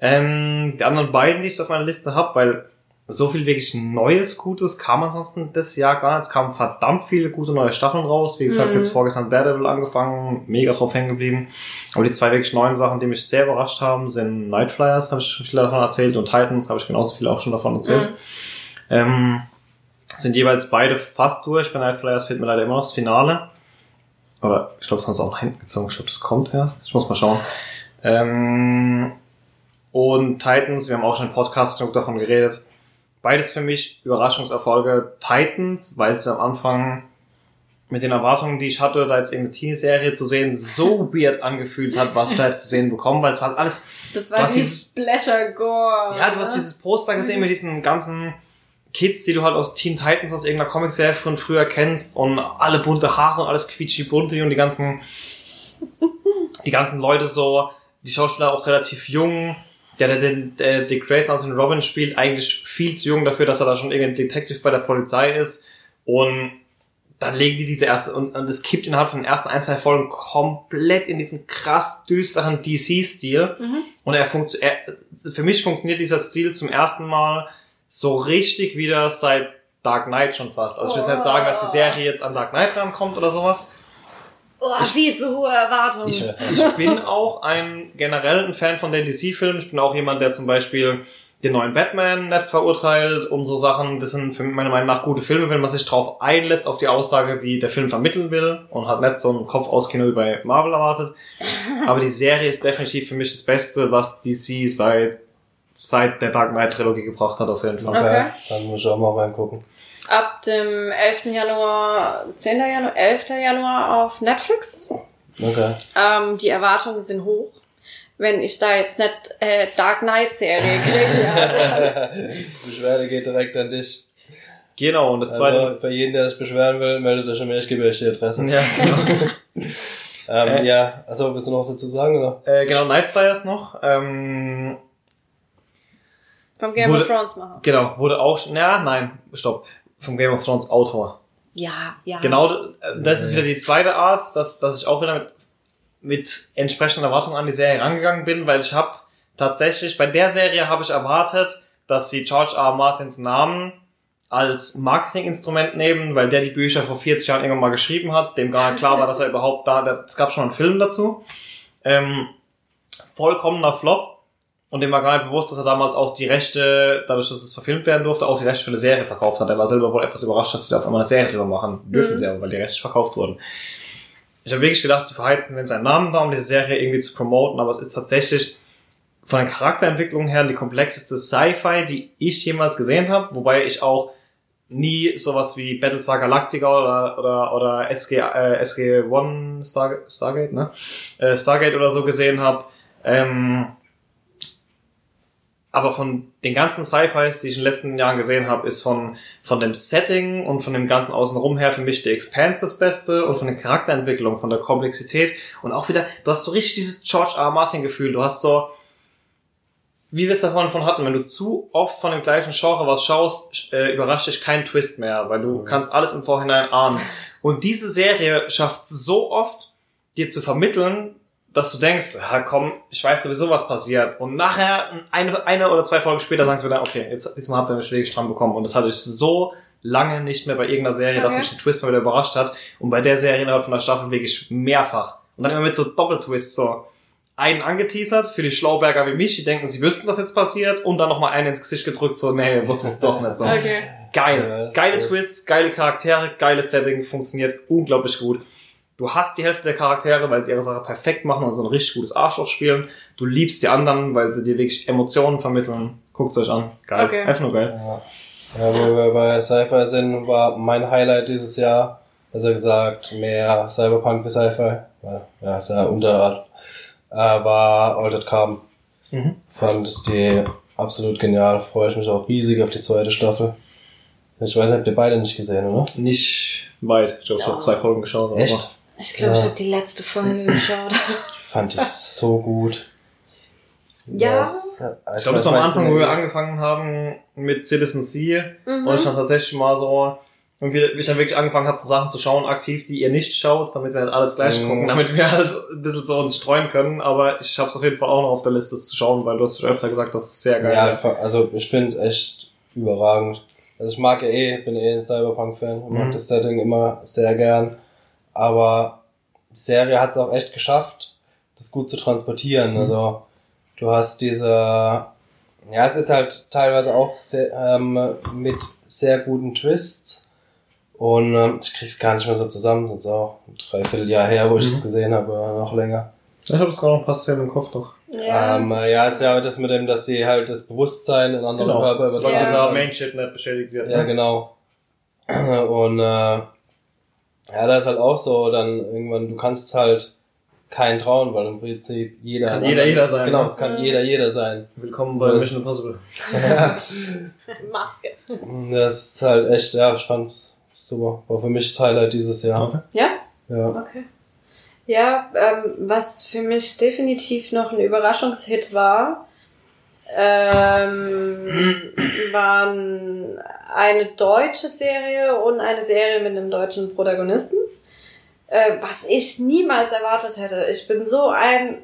Ähm, die anderen beiden, die ich auf meiner Liste habe, weil so viel wirklich Neues, Gutes kam ansonsten das Jahr gar nicht. Es kamen verdammt viele gute neue Staffeln raus. Wie gesagt, Mhm. jetzt vorgestern Daredevil angefangen, mega drauf hängen geblieben. Aber die zwei wirklich neuen Sachen, die mich sehr überrascht haben, sind Night Flyers, habe ich schon viel davon erzählt, und Titans habe ich genauso viel auch schon davon erzählt. Mhm. Ähm, sind jeweils beide fast durch. Bei Night Flyers fehlt mir leider immer noch das Finale. Oder ich glaube, es haben sie auch nach hinten gezogen. Ich glaube, das kommt erst. Ich muss mal schauen. Ähm, und Titans, wir haben auch schon im Podcast genug davon geredet. Beides für mich Überraschungserfolge. Titans, weil es am Anfang mit den Erwartungen, die ich hatte, da jetzt irgendeine Teenie-Serie zu sehen, so [laughs] weird angefühlt hat, was ich da jetzt zu sehen bekomme, weil es war alles Das war Was die ist- Splatter-Gore. ja, du hast dieses Poster gesehen mit diesen ganzen Kids, die du halt aus Teen Titans aus irgendeiner Comicserie von früher kennst und alle bunte Haare und alles quietschi bunte und die ganzen [laughs] die ganzen Leute so, die Schauspieler auch relativ jung. Der, der, den, der Dick Grayson als den Robin spielt, eigentlich viel zu jung dafür, dass er da schon irgendein Detective bei der Polizei ist. Und dann legen die diese erste, und, und es kippt innerhalb von den ersten ein, zwei Folgen komplett in diesen krass düsteren DC-Stil. Mhm. Und er funktioniert, für mich funktioniert dieser Stil zum ersten Mal so richtig wieder seit Dark Knight schon fast. Also ich will jetzt nicht sagen, dass die Serie jetzt an Dark Knight rankommt oder sowas. Oh, viel zu hohe Erwartungen. Ich, ich bin auch ein generell ein Fan von den DC-Filmen. Ich bin auch jemand, der zum Beispiel den neuen Batman nicht verurteilt und so Sachen. Das sind für meiner Meinung nach gute Filme, wenn man sich drauf einlässt, auf die Aussage, die der Film vermitteln will und hat nicht so ein Kopf aus Kino wie bei Marvel erwartet. [laughs] Aber die Serie ist definitiv für mich das Beste, was DC seit seit der Dark Knight Trilogie gebracht hat, auf jeden Fall. Okay. Dann muss ich auch mal reingucken. Ab dem 11. Januar, 10. Januar, 11. Januar auf Netflix. Okay. Ähm, die Erwartungen sind hoch. Wenn ich da jetzt nicht äh, Dark Knight Serie kriege, [laughs] ja. Beschwerde geht direkt an dich. Genau, und das zweite. Also für jeden, der sich beschweren will, meldet euch an mich, ich gebe euch die Adresse. ja, [laughs] genau. Ähm, Äh. Ja, also willst du noch was dazu sagen, oder? äh, genau, Night Flyers noch. Ähm, Vom Game Wurde- of Thrones machen. genau, wurde auch, na, nein, stopp. Vom Game of Thrones Autor. Ja, ja. Genau, d- das ist wieder die zweite Art, dass, dass ich auch wieder mit, mit entsprechenden Erwartungen an die Serie rangegangen bin, weil ich habe tatsächlich, bei der Serie habe ich erwartet, dass sie George R. R. Martins Namen als Marketinginstrument nehmen, weil der die Bücher vor 40 Jahren irgendwann mal geschrieben hat, dem gar nicht klar war, dass er [laughs] überhaupt da, da- es gab schon mal einen Film dazu. Ähm, vollkommener Flop. Und dem war gar nicht bewusst, dass er damals auch die Rechte, dadurch, dass es verfilmt werden durfte, auch die Rechte für eine Serie verkauft hat. Er war selber wohl etwas überrascht, dass sie da auf einmal eine Serie drüber machen. Dürfen Mhm. sie aber, weil die Rechte verkauft wurden. Ich habe wirklich gedacht, die verheizen nehmen seinen Namen da, um diese Serie irgendwie zu promoten, aber es ist tatsächlich von der Charakterentwicklung her die komplexeste Sci-Fi, die ich jemals gesehen habe, wobei ich auch nie sowas wie Battlestar Galactica oder oder oder SG äh, SG-1 Star, Stargate, ne? Äh, Stargate oder so gesehen habe. Ähm, aber von den ganzen Sci-Fis, die ich in den letzten Jahren gesehen habe, ist von, von dem Setting und von dem ganzen Außenrum her für mich die Expanse das Beste und von der Charakterentwicklung, von der Komplexität und auch wieder, du hast so richtig dieses George R. R. Martin Gefühl, du hast so, wie wir es davon von hatten, wenn du zu oft von dem gleichen Genre was schaust, äh, überrascht dich kein Twist mehr, weil du kannst alles im Vorhinein ahnen. Und diese Serie schafft so oft, dir zu vermitteln, dass du denkst, ja, komm, ich weiß sowieso, was passiert. Und nachher, eine, eine oder zwei Folgen später, sagst du wieder, okay, jetzt, diesmal habt ihr mich wirklich dran bekommen. Und das hatte ich so lange nicht mehr bei irgendeiner Serie, dass Okay. mich ein Twist mal wieder überrascht hat. Und bei der Serie innerhalb von der Staffel wirklich mehrfach. Und dann immer mit so Doppeltwists, so einen angeteasert für die Schlauberger wie mich, die denken, sie wüssten, was jetzt passiert, und dann nochmal einen ins Gesicht gedrückt, so, nee, wusste es doch nicht so. [laughs] Okay. Ja, Geil. ist Geile cool. Twists, geile Charaktere, geiles Setting, funktioniert unglaublich gut. Du hast die Hälfte der Charaktere, weil sie ihre Sache perfekt machen und so ein richtig gutes Arschloch spielen. Du liebst die anderen, weil sie dir wirklich Emotionen vermitteln. Guckt's euch an. Geil. Okay. Einfach nur geil. Ja. ja, wo wir bei Sci-Fi sind, war mein Highlight dieses Jahr, besser gesagt, mehr Cyberpunk wie Sci-Fi. Ja, Ja, ist ja Unterart. Äh, war Altered Carbon. Mhm. Fand die absolut genial. Freue ich mich auch riesig auf die zweite Staffel. Ich weiß, habt ihr beide nicht gesehen, oder? Nicht weit. Ich habe Ja. zwei Folgen geschaut. aber- Echt? Ich glaube, ich Ja. habe die letzte Folge geschaut. Fand ich so gut. Ja. Das- Ich glaube, das war am Anfang, wo wir angefangen haben mit Citizen Sea. Mhm. Und ich dann tatsächlich mal so, irgendwie, wie ich dann wirklich angefangen habe, so Sachen zu schauen, aktiv, die ihr nicht schaut, damit wir halt alles gleich Mhm. gucken, damit wir halt ein bisschen so uns streuen können. Aber ich habe es auf jeden Fall auch noch auf der Liste, zu schauen, weil du hast schon öfter gesagt, das ist sehr geil. Ja, also ich finde es echt überragend. Also ich mag ja eh, bin eh ein Cyberpunk-Fan und mag Mhm. das Setting immer sehr gern. Aber die Serie hat es auch echt geschafft, das gut zu transportieren. Mhm. Also du hast diese, ja, es ist halt teilweise auch sehr, ähm, mit sehr guten Twists. Und ähm, ich krieg's gar nicht mehr so zusammen, sonst auch ein Dreivierteljahr her, wo ich Mhm. es gesehen habe, oder noch länger. Ich habe es gerade noch passt im Kopf doch. Ja. Ähm, äh, ja, ist ja das mit dem, dass sie halt das Bewusstsein in anderen Genau. Körper Solange Ja. dieser Main-Shit nicht beschädigt wird. Ja, ne? genau. [clears throat] Und äh, ja, da ist halt auch so, dann irgendwann, du kannst halt keinen trauen, weil im Prinzip jeder. Kann jeder jeder sein, Genau, es kann Mhm. jeder jeder sein. Willkommen bei Das- Mission Impossible. [laughs] Maske. Das ist halt echt, ja, ich fand's super. War für mich das Highlight dieses Jahr. Okay. Ja? Ja. Okay. Ja, ähm, was für mich definitiv noch ein Überraschungshit war, ähm, [clears throat] waren eine deutsche Serie und eine Serie mit einem deutschen Protagonisten, äh, was ich niemals erwartet hätte. Ich bin so ein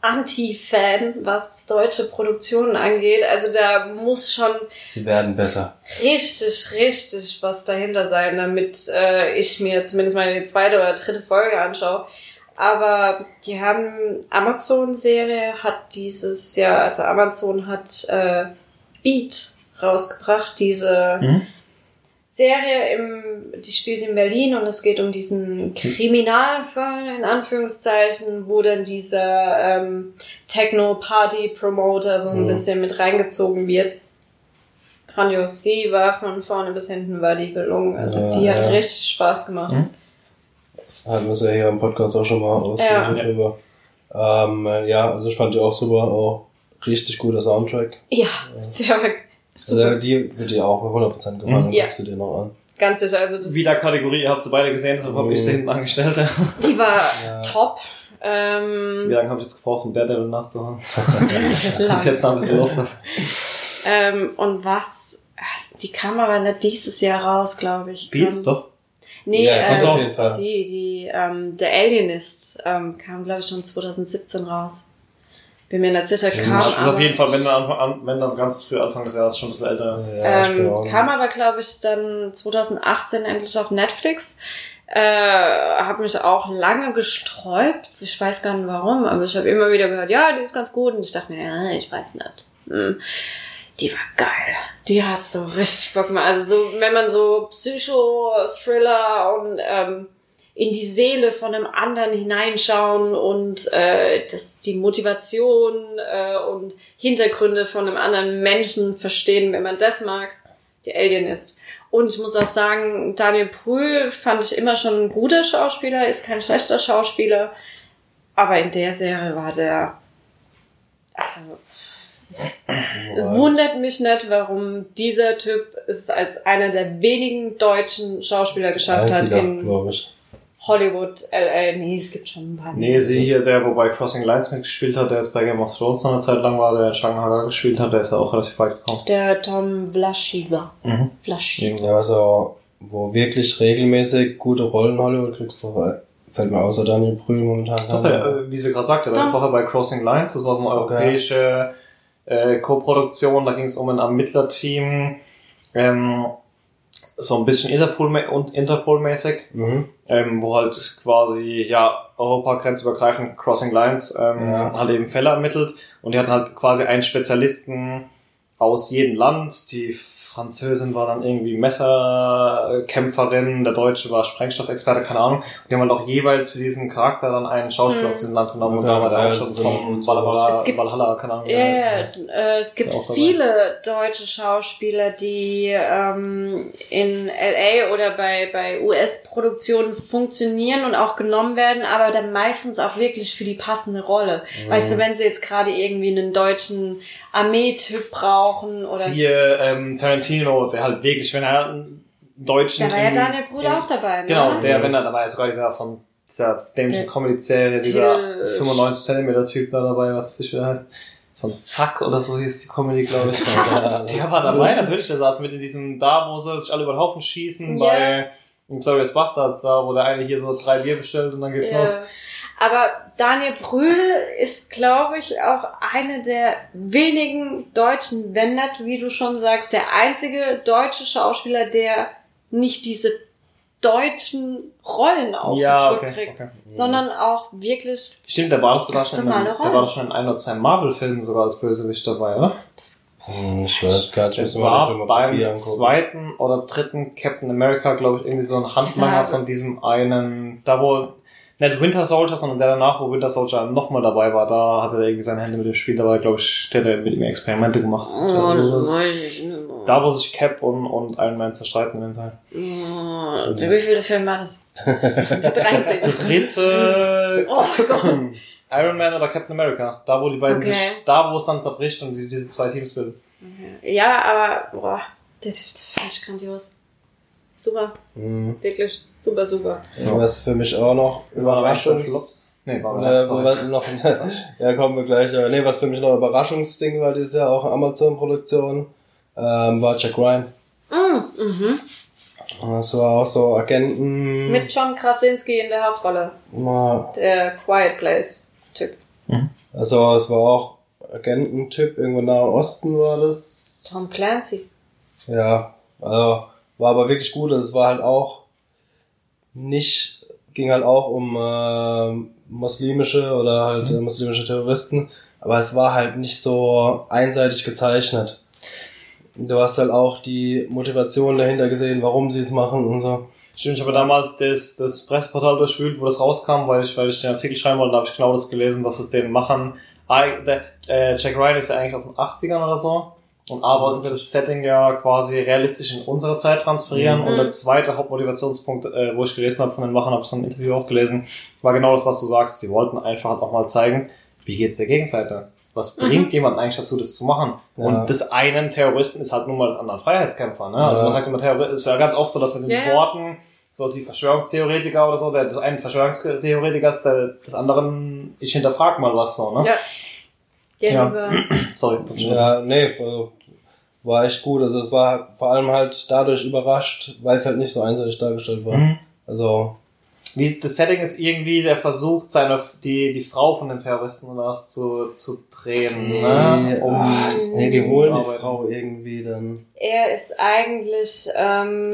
Anti-Fan, was deutsche Produktionen angeht. Also da muss schon Sie werden besser. richtig, richtig was dahinter sein, damit äh, ich mir zumindest mal die zweite oder dritte Folge anschaue. Aber die haben Amazon-Serie hat dieses Jahr, also Amazon hat äh, Beat rausgebracht, diese Mhm. Serie im, die spielt in Berlin und es geht um diesen Kriminalfall in Anführungszeichen, wo dann dieser ähm, Techno-Party-Promoter so ein Mhm. bisschen mit reingezogen wird. Grandios. Die war von vorne bis hinten war die gelungen. Also Ja, die hat ja. richtig Spaß gemacht. Mhm. Hatten wir es ja hier im Podcast auch schon mal ausführlich Ja. drüber. Ähm, äh, ja, also ich fand die auch super, auch richtig guter Soundtrack. Ja, der war super. Also die wird dir auch 100% gefallen, Mhm. Ja. guckst du dir noch an. Ganz sicher. Also Wieder Kategorie, ihr habt sie beide gesehen, deshalb habe ich sie Mhm. hinten angestellt. die war [laughs] Ja. top. Wie Ähm, lange habe ich jetzt gebraucht, um Daredevil nachzuhauen? [laughs] Ich jetzt noch ein bisschen Luft. Ähm, und was? Die kam aber nicht dieses Jahr raus, glaube ich. Beat? Ähm, Doch. Nee, Ja, äh, auf jeden Fall. die, die, ähm, The Alienist ähm, kam, glaube ich, schon 2017 raus. Bin mir nicht sicher, kam Das ist aber, auf jeden Fall, wenn dann, Anfang, an, wenn dann ganz für Anfang des Jahres schon ein bisschen älter. Ja, ähm, kam aber, glaube ich, dann 2018 endlich auf Netflix. Äh, habe mich auch lange gesträubt. Ich weiß gar nicht warum, aber ich habe immer wieder gehört, ja, die ist ganz gut. Und ich dachte mir, ja, ich weiß nicht. Hm. Die war geil. Die hat so richtig Bock gemacht. Also so, wenn man so Psycho-Thriller und ähm, in die Seele von einem anderen hineinschauen und äh, das, die Motivation äh, und Hintergründe von einem anderen Menschen verstehen, wenn man das mag, die Alien ist. Und ich muss auch sagen, Daniel Brühl fand ich immer schon ein guter Schauspieler, ist kein schlechter Schauspieler. Aber in der Serie war der, also, wundert mich nicht, warum dieser Typ es als einer der wenigen deutschen Schauspieler geschafft Einziger, hat in. Hollywood, LA. Nee, es gibt schon ein paar. Nee, sie hier, der, wobei Crossing Lines mitgespielt hat, der jetzt bei Game of Thrones noch eine Zeit lang war, der Shanghai gespielt hat, der ist ja auch relativ weit gekommen. Der Tom Vlaschiva. Mhm. Vlaschiva. Ja, also, wo wirklich regelmäßig gute Rollen in Hollywood kriegst, du, fällt mir außer Daniel Brühl momentan. Doch, der, äh, wie sie gerade sagte, der war vorher bei Crossing Lines, das war so eine europäische äh, Co-Produktion, da ging es um ein Ermittlerteam, ähm, so ein bisschen Interpol- und Interpol-mäßig, Mhm. ähm, wo halt quasi, ja, Europa grenzübergreifend Crossing Lines ähm, Ja. halt eben Fälle ermittelt und die hatten halt quasi einen Spezialisten aus jedem Land. Die Französin war dann irgendwie Messerkämpferin, der Deutsche war Sprengstoffexperte, keine Ahnung. Und die haben halt auch jeweils für diesen Charakter dann einen Schauspieler Hm. aus diesem Land genommen und Okay, da war der schon von Valhalla, Es gibt- Valhalla, keine Ahnung. heißt. ja, äh, es gibt viele deutsche Schauspieler, die ähm, in LA oder bei, bei US-Produktionen funktionieren und auch genommen werden, aber dann meistens auch wirklich für die passende Rolle. Mhm. Weißt du, wenn sie jetzt gerade irgendwie einen deutschen Armeetyp brauchen oder. Siehe ähm, Tarantino, der halt wirklich, wenn er einen Deutschen... Da war ja Daniel Brüder im- auch dabei, ne? Genau, der, wenn er, da war ja sogar dieser von dieser dämlichen Der Comedy-Serie, dieser Till- 95 Zentimeter Typ da dabei, was das wieder heißt. Von Zack oder so hieß die Comedy, glaube ich. [laughs] [laughs] der war dabei, natürlich, der saß mit in diesem, da, wo sie sich alle über den Haufen schießen, Ja. bei Glorious Bastards, da, wo der eine hier so drei Bier bestellt und dann geht's Ja. los. Aber Daniel Brühl ist, glaube ich, auch einer der wenigen deutschen, wenn nicht, wie du schon sagst, der einzige deutsche Schauspieler, der nicht diese deutschen Rollen aufgedrückt Ja, okay, kriegt, okay. sondern auch wirklich Stimmt, der war doch sogar schon, in, Rollen. war doch schon in ein oder zwei Marvel-Filmen sogar als Bösewicht dabei, oder? das Hm, Ich weiß gar nicht, die war beim zweiten oder dritten Captain America, glaube ich, irgendwie so ein Handlanger von diesem einen, da wo, nicht Winter Soldier, sondern der danach, wo Winter Soldier nochmal dabei war, da hatte er irgendwie seine Hände mit dem Spiel dabei, glaube ich, der hat mit ihm Experimente gemacht. Oh, Also das weiß ich nicht da, wo sich Cap und, und Iron Man zerstreiten in dem Teil. Oh, wie viele Filme war das? [laughs] Die 13. Dritte Oh Gott. [laughs] Iron Man oder Captain America. Da, wo die beiden Okay. sich, da, wo es dann zerbricht und die, diese zwei Teams bilden. Ja, aber boah, das, das fand ich grandios. Super, Mhm. wirklich super, super. So. Was für mich auch noch Überraschung. Flops. Nee, war Äh, was noch, [laughs] ja, kommen wir gleich. Aber nee, was für mich noch ein Überraschungsding war dieses Jahr, auch Amazon-Produktion, ähm, war Jack Ryan. Mm, mhm. Das war auch so Agenten. Mit John Krasinski in der Hauptrolle. na, Der Quiet Place Typ. Also es war auch Agententyp, irgendwo nahe Osten war das. Tom Clancy. Ja, also war aber wirklich gut. Also es war halt auch nicht, ging halt auch um äh, muslimische oder halt äh, muslimische Terroristen, aber es war halt nicht so einseitig gezeichnet. Du hast halt auch die Motivation dahinter gesehen, warum sie es machen und so. Stimmt, ich habe damals das, das Presseportal durchwühlt, wo das rauskam, weil ich, weil ich den Artikel schreiben wollte, da habe ich genau das gelesen, dass es den Machern, Ah, der, äh, Jack Ryan ist ja eigentlich aus den 80ern oder so, und A wollten sie das Setting ja quasi realistisch in unsere Zeit transferieren, Mhm. und der zweite Hauptmotivationspunkt, äh, wo ich gelesen habe von den Machern, habe ich so ein Interview auch gelesen, war genau das, was du sagst, die wollten einfach halt nochmal zeigen, wie geht's der Gegenseite? Was bringt jemanden eigentlich dazu, das zu machen? Ja. Und des einen Terroristen ist halt nun mal des anderen Freiheitskämpfer. Ne? Also Ja. man sagt immer, Terrorist ist ja ganz oft so, dass mit den Ja. Worten so wie Verschwörungstheoretiker oder so, der des einen Verschwörungstheoretiker ist, der des anderen, ich hinterfrag mal was so, ne? Ja. Ja, Ja. lieber. Sorry. Ja, nee, also war echt gut. Also es war vor allem halt dadurch überrascht, weil es halt nicht so einseitig dargestellt war. Mhm. Also, Wie ist, das Setting ist irgendwie, der versucht, seine, die, die Frau von den Terroristen oder was zu, zu drehen, ne? Um, ah, nee, die holen die. Frau irgendwie dann. Er ist eigentlich ähm.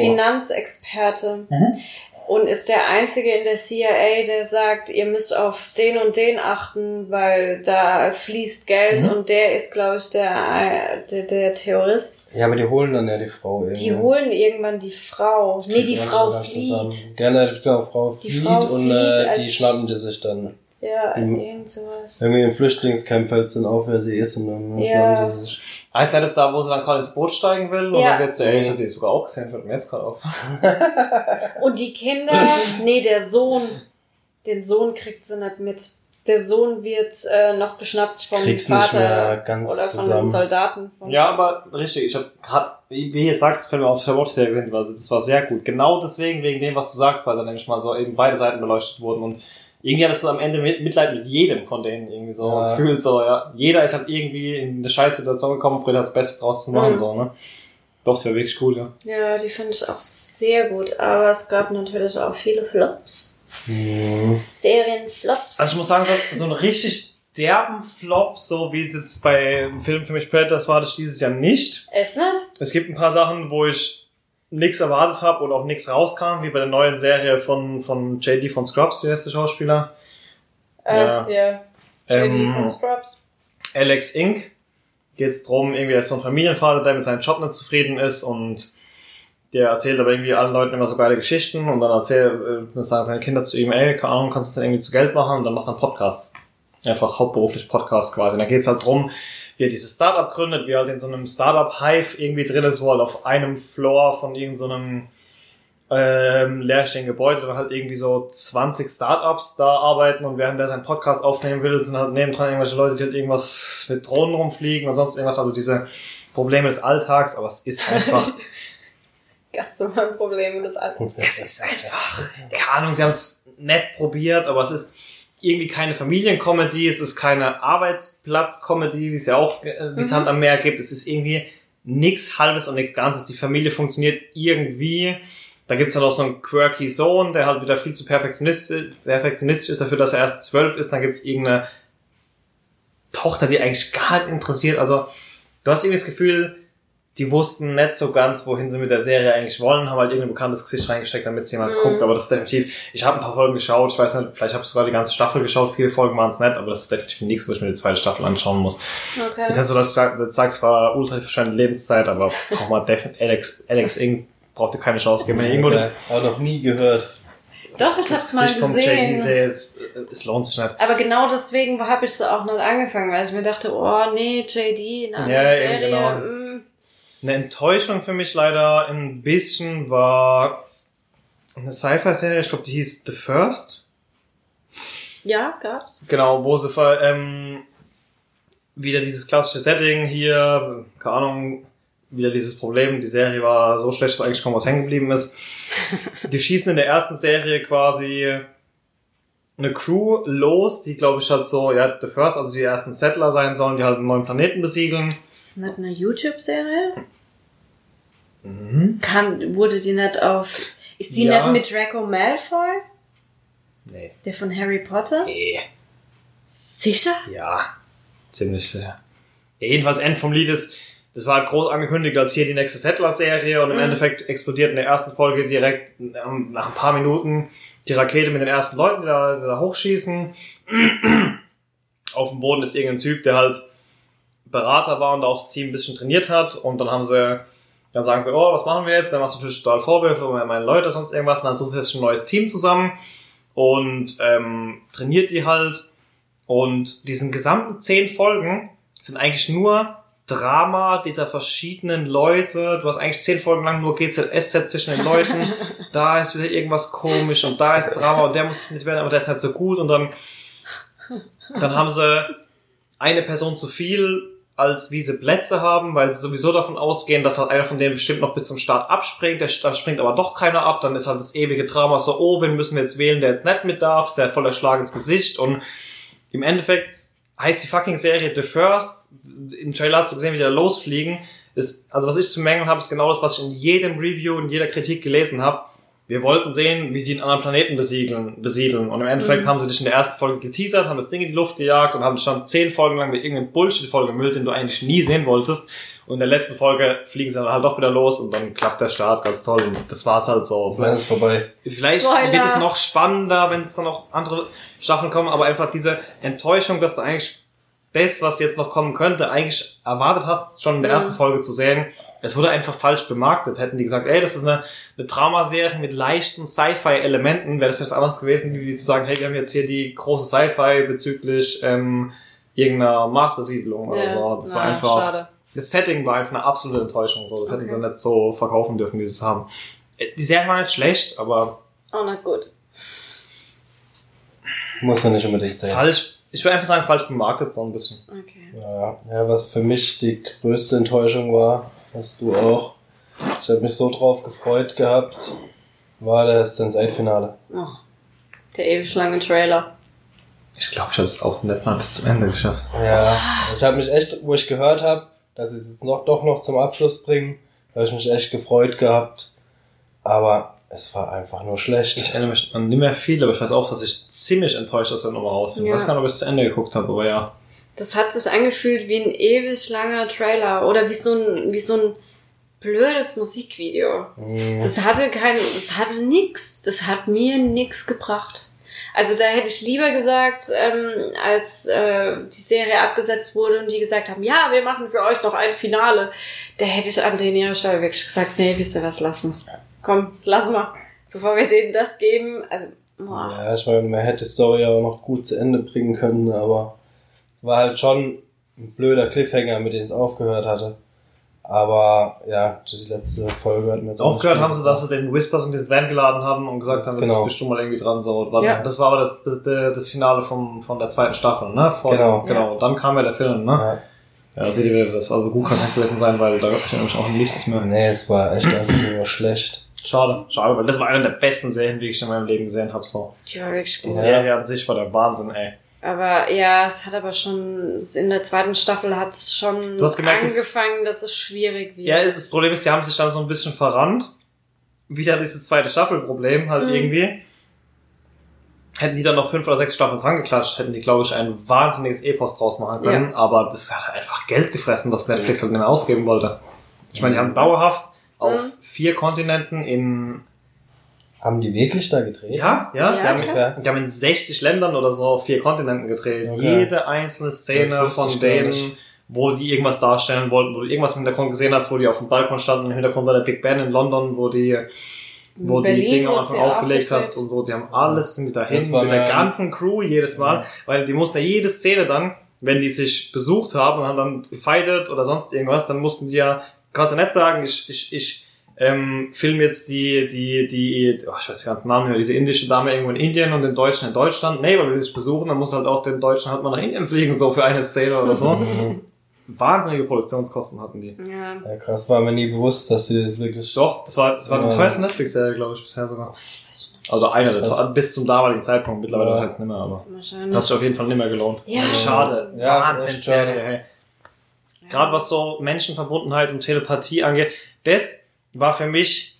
Finanzexperte. Mhm. Und ist der Einzige in der CIA, der sagt, ihr müsst auf den und den achten, weil da fließt Geld Mhm. und der ist, glaube ich, der, der, der Terrorist. Ja, aber die holen dann ja die Frau Die irgendwie. holen irgendwann die Frau. Nee, die Frau dann zusammen. flieht. Gerne, genau, Frau Die flieht Frau und flieht äh, die schnappen die sich dann. Ja, Mhm. irgend sowas. Irgendwie im Flüchtlingscamp fällt sie dann auf, wer sie ist und dann Ja. sie sich. Heißt das jetzt da, wo sie dann gerade ins Boot steigen will? Ja. Oder wird's, ey, ich hab die sogar auch gesehen, fällt mir jetzt gerade auf. [laughs] Und die Kinder, nee, der Sohn, den Sohn kriegt sie nicht mit. Der Sohn wird äh, noch geschnappt vom Krieg's nicht Vater mehr ganz oder von zusammen. den Soldaten. Von Ja, aber richtig, ich habe gerade, wie ihr sagt, es fällt mir auf, ich habe auch sehr gesehen, weil das war sehr gut. Genau deswegen, wegen dem, was du sagst, weil dann nämlich mal so eben beide Seiten beleuchtet wurden und irgendwie hattest du am Ende mit, Mitleid mit jedem von denen irgendwie so Ja. gefühlt so, ja. Jeder ist halt irgendwie in eine scheiß Situation gekommen, probiert das Beste draus zu machen, Mhm. so, ne? Doch, das wäre wirklich cool, ja. Ja, die finde ich auch sehr gut. Aber es gab natürlich auch viele Flops. Mhm. Serienflops. Also ich muss sagen, so, so einen richtig derben Flop, so wie es jetzt bei Film für mich Predators war, hatte ich dieses Jahr nicht. Echt nicht? Es gibt ein paar Sachen, wo ich nichts erwartet habe und auch nichts rauskam, wie bei der neuen Serie von, von JD von Scrubs, der Schauspieler? Äh, Ja. ja. JD Ähm, von Scrubs. Alex Inc. geht es darum, irgendwie er ist so ein Familienvater, der mit seinem Job nicht zufrieden ist und der erzählt aber irgendwie allen Leuten immer so geile Geschichten und dann erzählt, äh, sagen seine Kinder zu ihm, ey, keine Ahnung, kannst du das irgendwie zu Geld machen und dann macht er einen Podcast. Einfach hauptberuflich Podcast quasi. Und dann geht es halt drum, wie er dieses Startup gründet, wie er halt in so einem Startup-Hive irgendwie drin ist, wo halt auf einem Floor von irgendeinem ähm, leerstehenden Gebäude dann halt irgendwie so 20 Startups da arbeiten und während der seinen Podcast aufnehmen will, sind halt nebendran irgendwelche Leute, die halt irgendwas mit Drohnen rumfliegen und sonst irgendwas, also diese Probleme des Alltags, aber es ist einfach, [laughs] Ganz normal Probleme des Alters. es ist einfach, keine Ahnung, sie haben es nett probiert, aber es ist irgendwie keine Familiencomedy, es ist keine Arbeitsplatz-Comedy, wie es ja auch, äh, wie es Mhm. Hand am Meer gibt, es ist irgendwie nichts Halbes und nichts Ganzes, die Familie funktioniert irgendwie, Da gibt's dann noch so einen quirky Sohn, der halt wieder viel zu perfektionistisch, perfektionistisch ist dafür, dass er erst zwölf ist. Dann gibt's irgendeine Tochter, die eigentlich gar nicht interessiert. Also du hast irgendwie das Gefühl, die wussten nicht so ganz, wohin sie mit der Serie eigentlich wollen, haben halt irgendein bekanntes Gesicht reingesteckt, damit jemand Mhm. guckt. Aber das ist definitiv, ich habe ein paar Folgen geschaut, ich weiß nicht, vielleicht habe ich sogar die ganze Staffel geschaut, viele Folgen waren es nicht, aber das ist definitiv nichts, wo ich mir die zweite Staffel anschauen muss. Okay. Ist halt so, dass ich sag- jetzt sage, es war ultra verschwendete Lebenszeit, aber braucht man definitiv, Alex, Alex Ing braucht dir keine Chance geben. Irgendwo das, Auch noch nie gehört. Doch, ich hab's mal Gesicht vom JD gesehen. sehe, es, es lohnt sich nicht. Aber genau deswegen habe ich es auch nicht angefangen, weil ich mir dachte, oh nee, JD, eine andere Ja, eben, Serie. genau. Eine Enttäuschung für mich leider ein bisschen war eine Sci-Fi-Serie, ich glaube, die hieß The First. Ja, gab's. Genau, wo sie ähm, wieder dieses klassische Setting hier, keine Ahnung, wieder dieses Problem, die Serie war so schlecht, dass eigentlich kaum was hängen geblieben ist. [laughs] Die schießen in der ersten Serie quasi eine Crew los, die glaube ich halt so, ja, The First, also die ersten Settler sein sollen, die halt einen neuen Planeten besiedeln. Ist das nicht eine YouTube-Serie? Mhm. Kann, wurde die nicht auf. Ist die Ja. nicht mit Draco Malfoy? Nee. Der von Harry Potter? Nee. Sicher? Ja, ziemlich sicher. Ja, jedenfalls End vom Lied ist, das war groß angekündigt als hier die nächste Settler-Serie und im Mhm. Endeffekt explodiert in der ersten Folge direkt ähm, nach ein paar Minuten die Rakete mit den ersten Leuten, die da, die da hochschießen. [clears throat] Auf dem Boden ist irgendein Typ, der halt Berater war und auch das Team ein bisschen trainiert hat und dann haben sie, dann sagen sie, oh, was machen wir jetzt? Dann machst du natürlich total Vorwürfe, weil meine Leute sonst irgendwas und dann sucht jetzt ein neues Team zusammen und ähm, trainiert die halt und diesen gesamten zehn Folgen sind eigentlich nur Drama dieser verschiedenen Leute. Du hast eigentlich zehn Folgen lang nur GZSZ zwischen den Leuten. [laughs] da ist wieder irgendwas komisch und da ist Drama und der muss nicht werden, aber der ist nicht so gut. Und dann, dann haben sie eine Person zu viel, als wie sie Plätze haben, weil sie sowieso davon ausgehen, dass halt einer von denen bestimmt noch bis zum Start abspringt. Der Start springt aber doch keiner ab. Dann ist halt das ewige Drama so, oh, wen müssen wir jetzt wählen, der jetzt nicht mit darf, der hat voller Schlag ins Gesicht und im Endeffekt heißt die fucking Serie The First. Im Trailer hast du gesehen, wie die da losfliegen. Ist, also was ich zu mängeln habe, ist genau das, was ich in jedem Review, in jeder Kritik gelesen habe. Wir wollten sehen, wie die einen anderen Planeten besiedeln, besiedeln. Und im Endeffekt Mhm. haben sie dich in der ersten Folge geteasert, haben das Ding in die Luft gejagt und haben dich dann zehn Folgen lang mit irgendeinem Bullshit vollgemüllt, den du eigentlich nie sehen wolltest. Und in der letzten Folge fliegen sie dann halt doch wieder los und dann klappt der Start ganz toll. Und das war's halt so. Dann ist vorbei. Vielleicht Spoiler. wird es noch spannender, wenn es dann noch andere Staffeln kommen, aber einfach diese Enttäuschung, dass du eigentlich das, was jetzt noch kommen könnte, eigentlich erwartet hast, schon in der Mhm. ersten Folge zu sehen. Es wurde einfach falsch bemarktet. Hätten die gesagt, ey, das ist eine, eine Dramaserie mit leichten Sci-Fi-Elementen, wäre das was anderes gewesen, wie die zu sagen, hey, wir haben jetzt hier die große Sci-Fi bezüglich ähm, irgendeiner Marsbesiedlung oder so. Das war na, einfach Schade. das Setting war einfach eine absolute Enttäuschung. So, das hätten Okay. sie nicht so verkaufen dürfen, wie sie es haben. Äh, Die Serie war nicht schlecht, aber Oh, na gut. Muss ja nicht unbedingt sein. falsch. Ich würde einfach sagen, falsch bemarktet so ein bisschen. Okay. Ja, ja, was für mich die größte Enttäuschung war, hast du auch. Ich habe mich so drauf gefreut gehabt, war das Sense8-Finale. Oh. Der ewig lange Trailer. Ich glaube, ich habe es auch nicht mal bis zum Ende geschafft. Ja, ich habe mich echt, wo ich gehört habe, dass sie es noch, doch noch zum Abschluss bringen, habe ich mich echt gefreut gehabt. Aber es war einfach nur Ich schlecht. erinnere mich an nicht mehr viel, aber ich weiß auch, dass ich ziemlich enttäuscht aus der Nummer raus bin. Ja. Ich weiß gar nicht, ob ich es zu Ende geguckt habe, aber ja. Das hat sich angefühlt wie ein ewig langer Trailer oder wie so ein, wie so ein blödes Musikvideo. Mhm. Das hatte kein, das hatte nix. Das hat mir nix gebracht. Also da hätte ich lieber gesagt, ähm, als äh, die Serie abgesetzt wurde und die gesagt haben, ja, wir machen für euch noch ein Finale, da hätte ich an den ihrer Stelle wirklich gesagt, nee, wisst ihr was, lassen wir's. Komm, das lassen wir. Bevor wir denen das geben, also, boah. Ja, ich meine, man hätte die Story auch noch gut zu Ende bringen können, aber war halt schon ein blöder Cliffhanger, mit dem es aufgehört hatte. Aber ja, die letzte Folge hat mir jetzt Aufgehört haben sie, dass sie den Whispers in diesen Van geladen haben und gesagt haben, das Genau. bist du mal irgendwie dran. So. War- Ja. Das war aber das, das, das Finale vom, von der zweiten Staffel, ne? Von, Genau. genau. Und dann kam ja der Film, ne? Ja. Ja, seht ihr, das also gut kann es nicht gewesen sein, weil da gab es nämlich auch nichts mehr. Nee, es war echt einfach nur schlecht. Schade, schade, weil das war eine der besten Serien, die ich in meinem Leben gesehen habe. So. Ja, wirklich Die. Serie an sich war der Wahnsinn, ey. Aber ja, es hat aber schon, in der zweiten Staffel hat es schon gemerkt, angefangen, dass es schwierig wird. Ja, das Problem ist, die haben sich dann so ein bisschen verrannt. Wieder dieses zweite Staffelproblem halt Mhm. irgendwie. Hätten die dann noch fünf oder sechs Staffeln dran geklatscht, hätten die, glaube ich, ein wahnsinniges Epos draus machen können. Aber das hat halt einfach Geld gefressen, was Netflix halt nicht mehr ausgeben wollte. Ich meine, die haben dauerhaft auf Mhm. vier Kontinenten in Haben die wirklich da gedreht? Ja, ja. Ja, die, haben, die haben in 60 Ländern oder so auf vier Kontinenten gedreht. Okay. Jede einzelne Szene von denen, wo die irgendwas darstellen wollten, wo du irgendwas im Hintergrund gesehen hast, wo die auf dem Balkon standen. Im Hintergrund war der Big Ben in London, wo die, wo die Berlin Dinge am Anfang aufgelegt hast und so. Die haben alles, sind die war mit der ganzen Crew jedes Mal, weil die mussten ja jede Szene dann, wenn die sich besucht haben und haben dann gefightet oder sonst irgendwas, dann mussten die ja, kannst du nicht sagen, ich, ich, ich, ähm, film jetzt die, die, die, oh, ich weiß den ganzen Namen mehr, diese indische Dame irgendwo in Indien und den Deutschen in Deutschland. Nee, weil wir sich besuchen, dann muss halt auch den Deutschen halt mal nach Indien fliegen, so für eine Szene oder so. [laughs] Wahnsinnige Produktionskosten hatten die. Ja. Ja, krass, war mir nie bewusst, dass sie das wirklich. Doch, das war, das war die Ja. teuerste Netflix-Serie, glaube ich, bisher sogar. Also eine der Krass. teuer- bis zum damaligen Zeitpunkt, mittlerweile Ja. wahrscheinlich nicht mehr, aber Wahrscheinlich. das hat sich auf jeden Fall nicht mehr gelohnt. Ja. Schade. Ja, Wahnsinnsserie, hey. Gerade was so Menschenverbundenheit und Telepathie angeht, das war für mich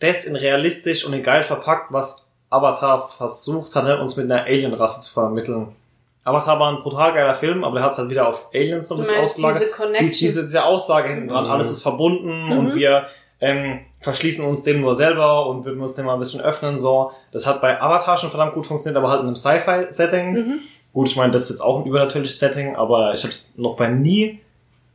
das in realistisch und in geil verpackt, was Avatar versucht hatte, uns mit einer Alien-Rasse zu vermitteln. Avatar war ein brutal geiler Film, aber der hat es halt wieder auf Aliens so ein bisschen ausgelagert. diese Connection? Die, diese, diese Aussage hinten dran, Mhm. alles ist verbunden Mhm. und wir ähm, verschließen uns dem nur selber und würden uns dem mal ein bisschen öffnen. So, das hat bei Avatar schon verdammt gut funktioniert, aber halt in einem Sci-Fi-Setting. Mhm. Gut, ich meine, das ist jetzt auch ein übernatürliches Setting, aber ich habe es noch bei nie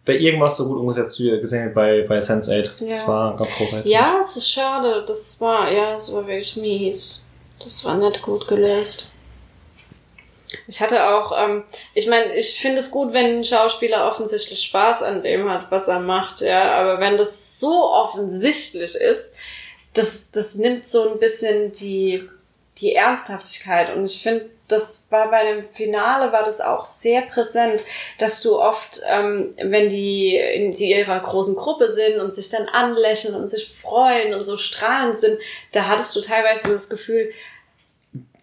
bei irgendwas so gut umgesetzt wie gesehen bei bei Sense8. Ja. Das war ganz großartig. Ja, es ist schade. Das war, ja, es war wirklich mies. Das war nicht gut gelöst. Ich hatte auch, ähm, ich meine, ich finde es gut, wenn ein Schauspieler offensichtlich Spaß an dem hat, was er macht, ja, aber wenn das so offensichtlich ist, das, das nimmt so ein bisschen die, die Ernsthaftigkeit und ich finde, das war bei dem Finale war das auch sehr präsent, dass du oft, ähm, wenn die in ihrer großen Gruppe sind und sich dann anlächeln und sich freuen und so strahlend sind, da hattest du teilweise das Gefühl,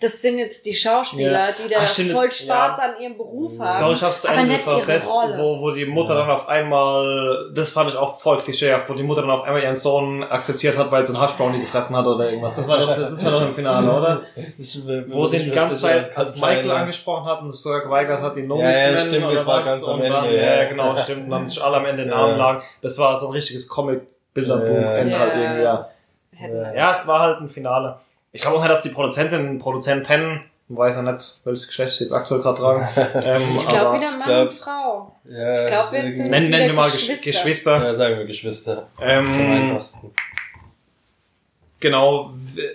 das sind jetzt die Schauspieler, Ja. die da Ach, stimmt, voll das- Spaß ja. an ihrem Beruf haben. Doch, ich hab's zu Ende, nicht das war ihre das, Rolle. wo, wo die Mutter Ja. dann auf einmal, das fand ich auch voll klischeehaft, wo die Mutter dann auf einmal ihren Sohn akzeptiert hat, weil sie einen Haschbrownie gefressen hat oder irgendwas. Das war doch, das ist war doch im Finale, oder? [laughs] Wo sie die ganze Zeit als Michael angesprochen hat und sich sogar geweigert hat, den Nomi Ja, ja, zu nennen stimmt, oder das war was. ganz am und Ende, dann, ja. ja, ja, genau, stimmt. Und dann sich alle am Ende den Ja. Armen lagen. Das war so ein richtiges Comic-Bilderbuch, Ja. Ende halt irgendwie, ja. Ja, es war halt ein Finale. Ich glaube auch nicht, dass die Produzentin, Produzenten, weiß ja nicht, welches Geschlecht sie jetzt aktuell gerade tragen. [laughs] Ähm, Ich glaube wieder Mann glaub- und Frau. Ja, Ich glaub, das ist jetzt sind- Nennen, nennen wir mal Geschwister. Geschwister. Ja, sagen wir Geschwister. Am Ähm, einfachsten. genau,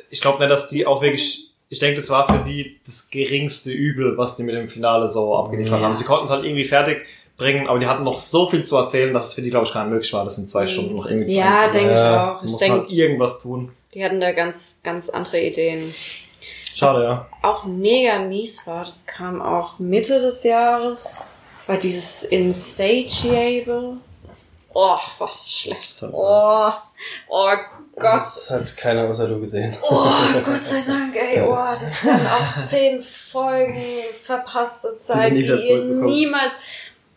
ich glaube nicht, dass die auch wirklich, ich denke, das war für die das geringste Übel, was sie mit dem Finale so abgeliefert Ja. haben. Sie konnten es halt irgendwie fertig bringen, aber die hatten noch so viel zu erzählen, dass es für die, glaube ich, gar nicht möglich war, das in zwei Stunden noch irgendwie Ja, zu zu denke ich Ja, auch. Ich denke, halt irgendwas tun. Die hatten da ganz, ganz andere Ideen. Schade, ja. auch mega mies war, das kam auch Mitte des Jahres, war dieses Insatiable. Oh, was schlecht. Oh, oh Gott. Das hat keiner außer du gesehen. Oh, Gott sei Dank, ey, oh, das waren auch zehn Folgen verpasste Zeit, die wieder ihr niemals.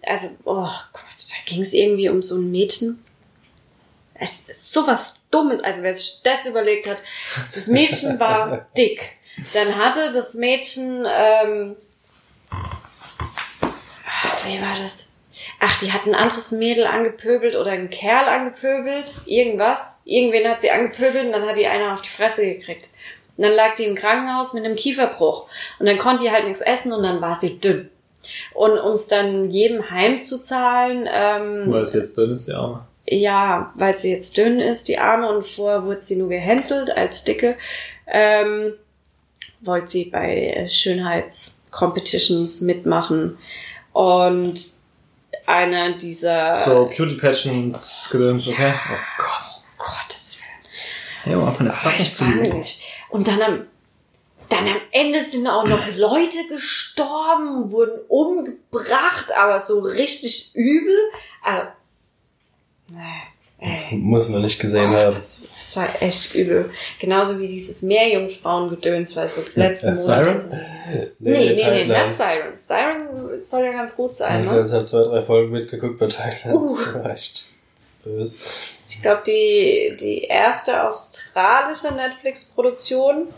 Also, oh Gott, da ging es irgendwie um so ein Mädchen. Es ist sowas Dummes, also wer sich das überlegt hat. Das Mädchen war [laughs] dick. Dann hatte das Mädchen, ähm, wie war das? Ach, die hat ein anderes Mädel angepöbelt oder einen Kerl angepöbelt, irgendwas. Irgendwen hat sie angepöbelt und dann hat die einer auf die Fresse gekriegt. Und dann lag die im Krankenhaus mit einem Kieferbruch. Und dann konnte die halt nichts essen und dann war sie dünn. Und um es dann jedem heimzuzahlen, ähm, Weil es jetzt dünn ist, die Arme. Ja, weil sie jetzt dünn ist, die Arme, und vorher wurde sie nur gehänselt als dicke, ähm, wollte sie bei äh, Schönheitscompetitions mitmachen. Und einer dieser So, Beauty Pageants gedöns, okay? Oh Gott. Gottes Willen. Ja, aber von der Oh, ich zu. Und dann am, dann am Ende sind auch noch [clears throat] Leute gestorben, wurden umgebracht, aber so richtig übel. Also, nee. Muss man nicht gesehen Oh, haben. das, das war echt übel. Genauso wie dieses Meerjungfrauen-Gedöns, weil es jetzt letzten Äh, Monat. Siren? Nee, nee, nee, Thailand. nicht Siren. Siren soll ja ganz gut sein, ne? Ich habe zwei, drei Folgen mitgeguckt bei Thailand. Uh. Das [laughs] war echt böse. Ich glaube, die, die erste australische Netflix-Produktion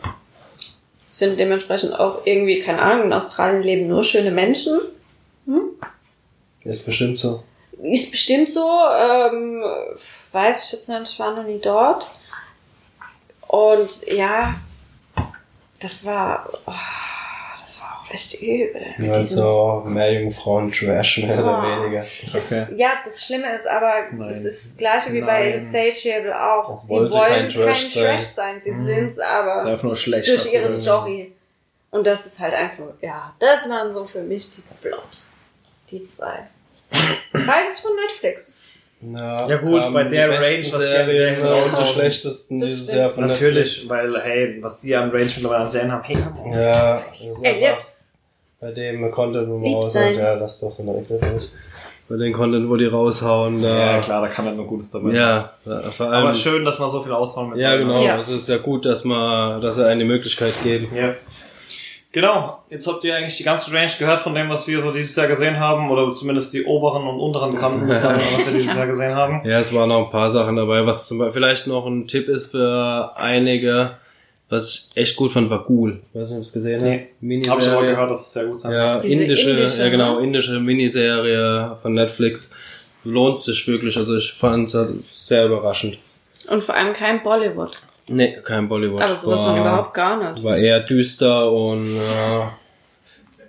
sind dementsprechend auch irgendwie, keine Ahnung, in Australien leben nur schöne Menschen. Ist bestimmt so. Ist bestimmt so, ähm, weiß ich jetzt nicht, ich war noch nie dort. Und ja, das war, oh, das war auch echt übel. Mit diesem- Also Meerjungfrauen-Trash mehr oder Oh. weniger. Okay. Ja, das Schlimme ist aber, Nein. es ist das gleiche wie bei Nein. Insatiable auch. Das Sie wollen kein kein Trash Trash, sein. sein, sie Mhm. sind's aber. ist einfach nur schlecht. durch ihre abgelöst. Story. Und das ist halt einfach, ja, das waren so für mich die Flops. Die zwei. Beides von Netflix. Ja, Ja gut, kamen bei der Range, was die an Serien Serien die schlechtesten Das dieses stimmt. Jahr von Natürlich, weil, hey, was die an Range mittlerweile an Serien haben, hey, Netflix. Ja, das ist Ey, einfach bei dem Content, wo man raushaut, ja, das ist doch so eine Ecke Bei dem Content, wo die raushauen, da. ja klar, da kann man nur Gutes dabei Ja, vor allem. Aber schön, dass man so viel Auswahl mit Ja, genau. Ja. Es ist ja gut, dass man, dass er eine Möglichkeit geben. Ja. Genau, jetzt habt ihr eigentlich die ganze Range gehört von dem, was wir so dieses Jahr gesehen haben, oder zumindest die oberen und unteren Kanten, was wir dieses Jahr gesehen haben. Ja, es waren noch ein paar Sachen dabei, was zum Beispiel vielleicht noch ein Tipp ist für einige, was ich echt gut fand, war Ghoul. Weiß nicht, ob du es gesehen Nee. hast. Miniserie. Hab ich aber gehört, dass es sehr gut sein Ja, indische, indische, ja genau, ne? indische Miniserie von Netflix. Lohnt sich wirklich, also ich fand es sehr überraschend. Und vor allem kein Bollywood. Nee, kein Bollywood. Aber sowas man war, überhaupt gar nicht. war eher düster und äh,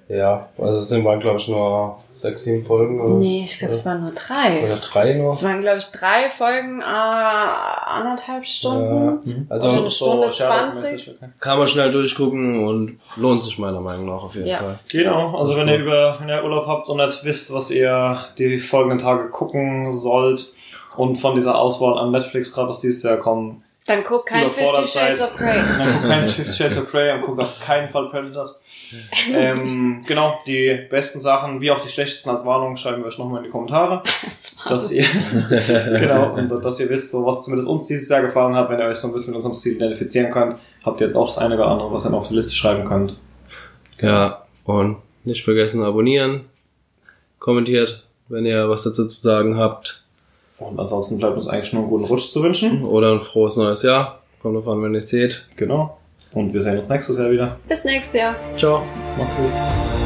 ja, also es sind waren glaube ich nur sechs, sieben Folgen oder, Nee, ich glaube, es waren nur drei. oder drei nur. Es waren, glaube ich, drei Folgen, äh, anderthalb Stunden. Also eine Stunde Sherlock-mäßig, okay. kann man schnell durchgucken und lohnt sich meiner Meinung nach auf jeden Ja. Fall. Genau, also wenn ihr über, wenn ihr Urlaub habt und nicht wisst, was ihr die folgenden Tage gucken sollt und von dieser Auswahl an Netflix, gerade was dieses Jahr kommen, Dann guck kein Fifty Shades of Grey. Dann guckt keine Fifty Shades of Grey und guckt auf keinen Fall Predators. [laughs] ähm, genau, die besten Sachen, wie auch die schlechtesten als Warnung, schreiben wir euch nochmal in die Kommentare. dass ihr, [laughs] genau, und dass ihr wisst, so was zumindest uns dieses Jahr gefallen hat, wenn ihr euch so ein bisschen mit unserem Stil identifizieren könnt, habt ihr jetzt auch das eine oder andere, was ihr noch auf die Liste schreiben könnt. Ja, und nicht vergessen abonnieren, kommentiert, wenn ihr was dazu zu sagen habt. Und ansonsten bleibt uns eigentlich nur einen guten Rutsch zu wünschen. Oder ein frohes neues Jahr. Kommt drauf an, wenn ihr es seht. Genau. Und wir sehen uns nächstes Jahr wieder. Bis nächstes Jahr. Ciao. Macht's gut.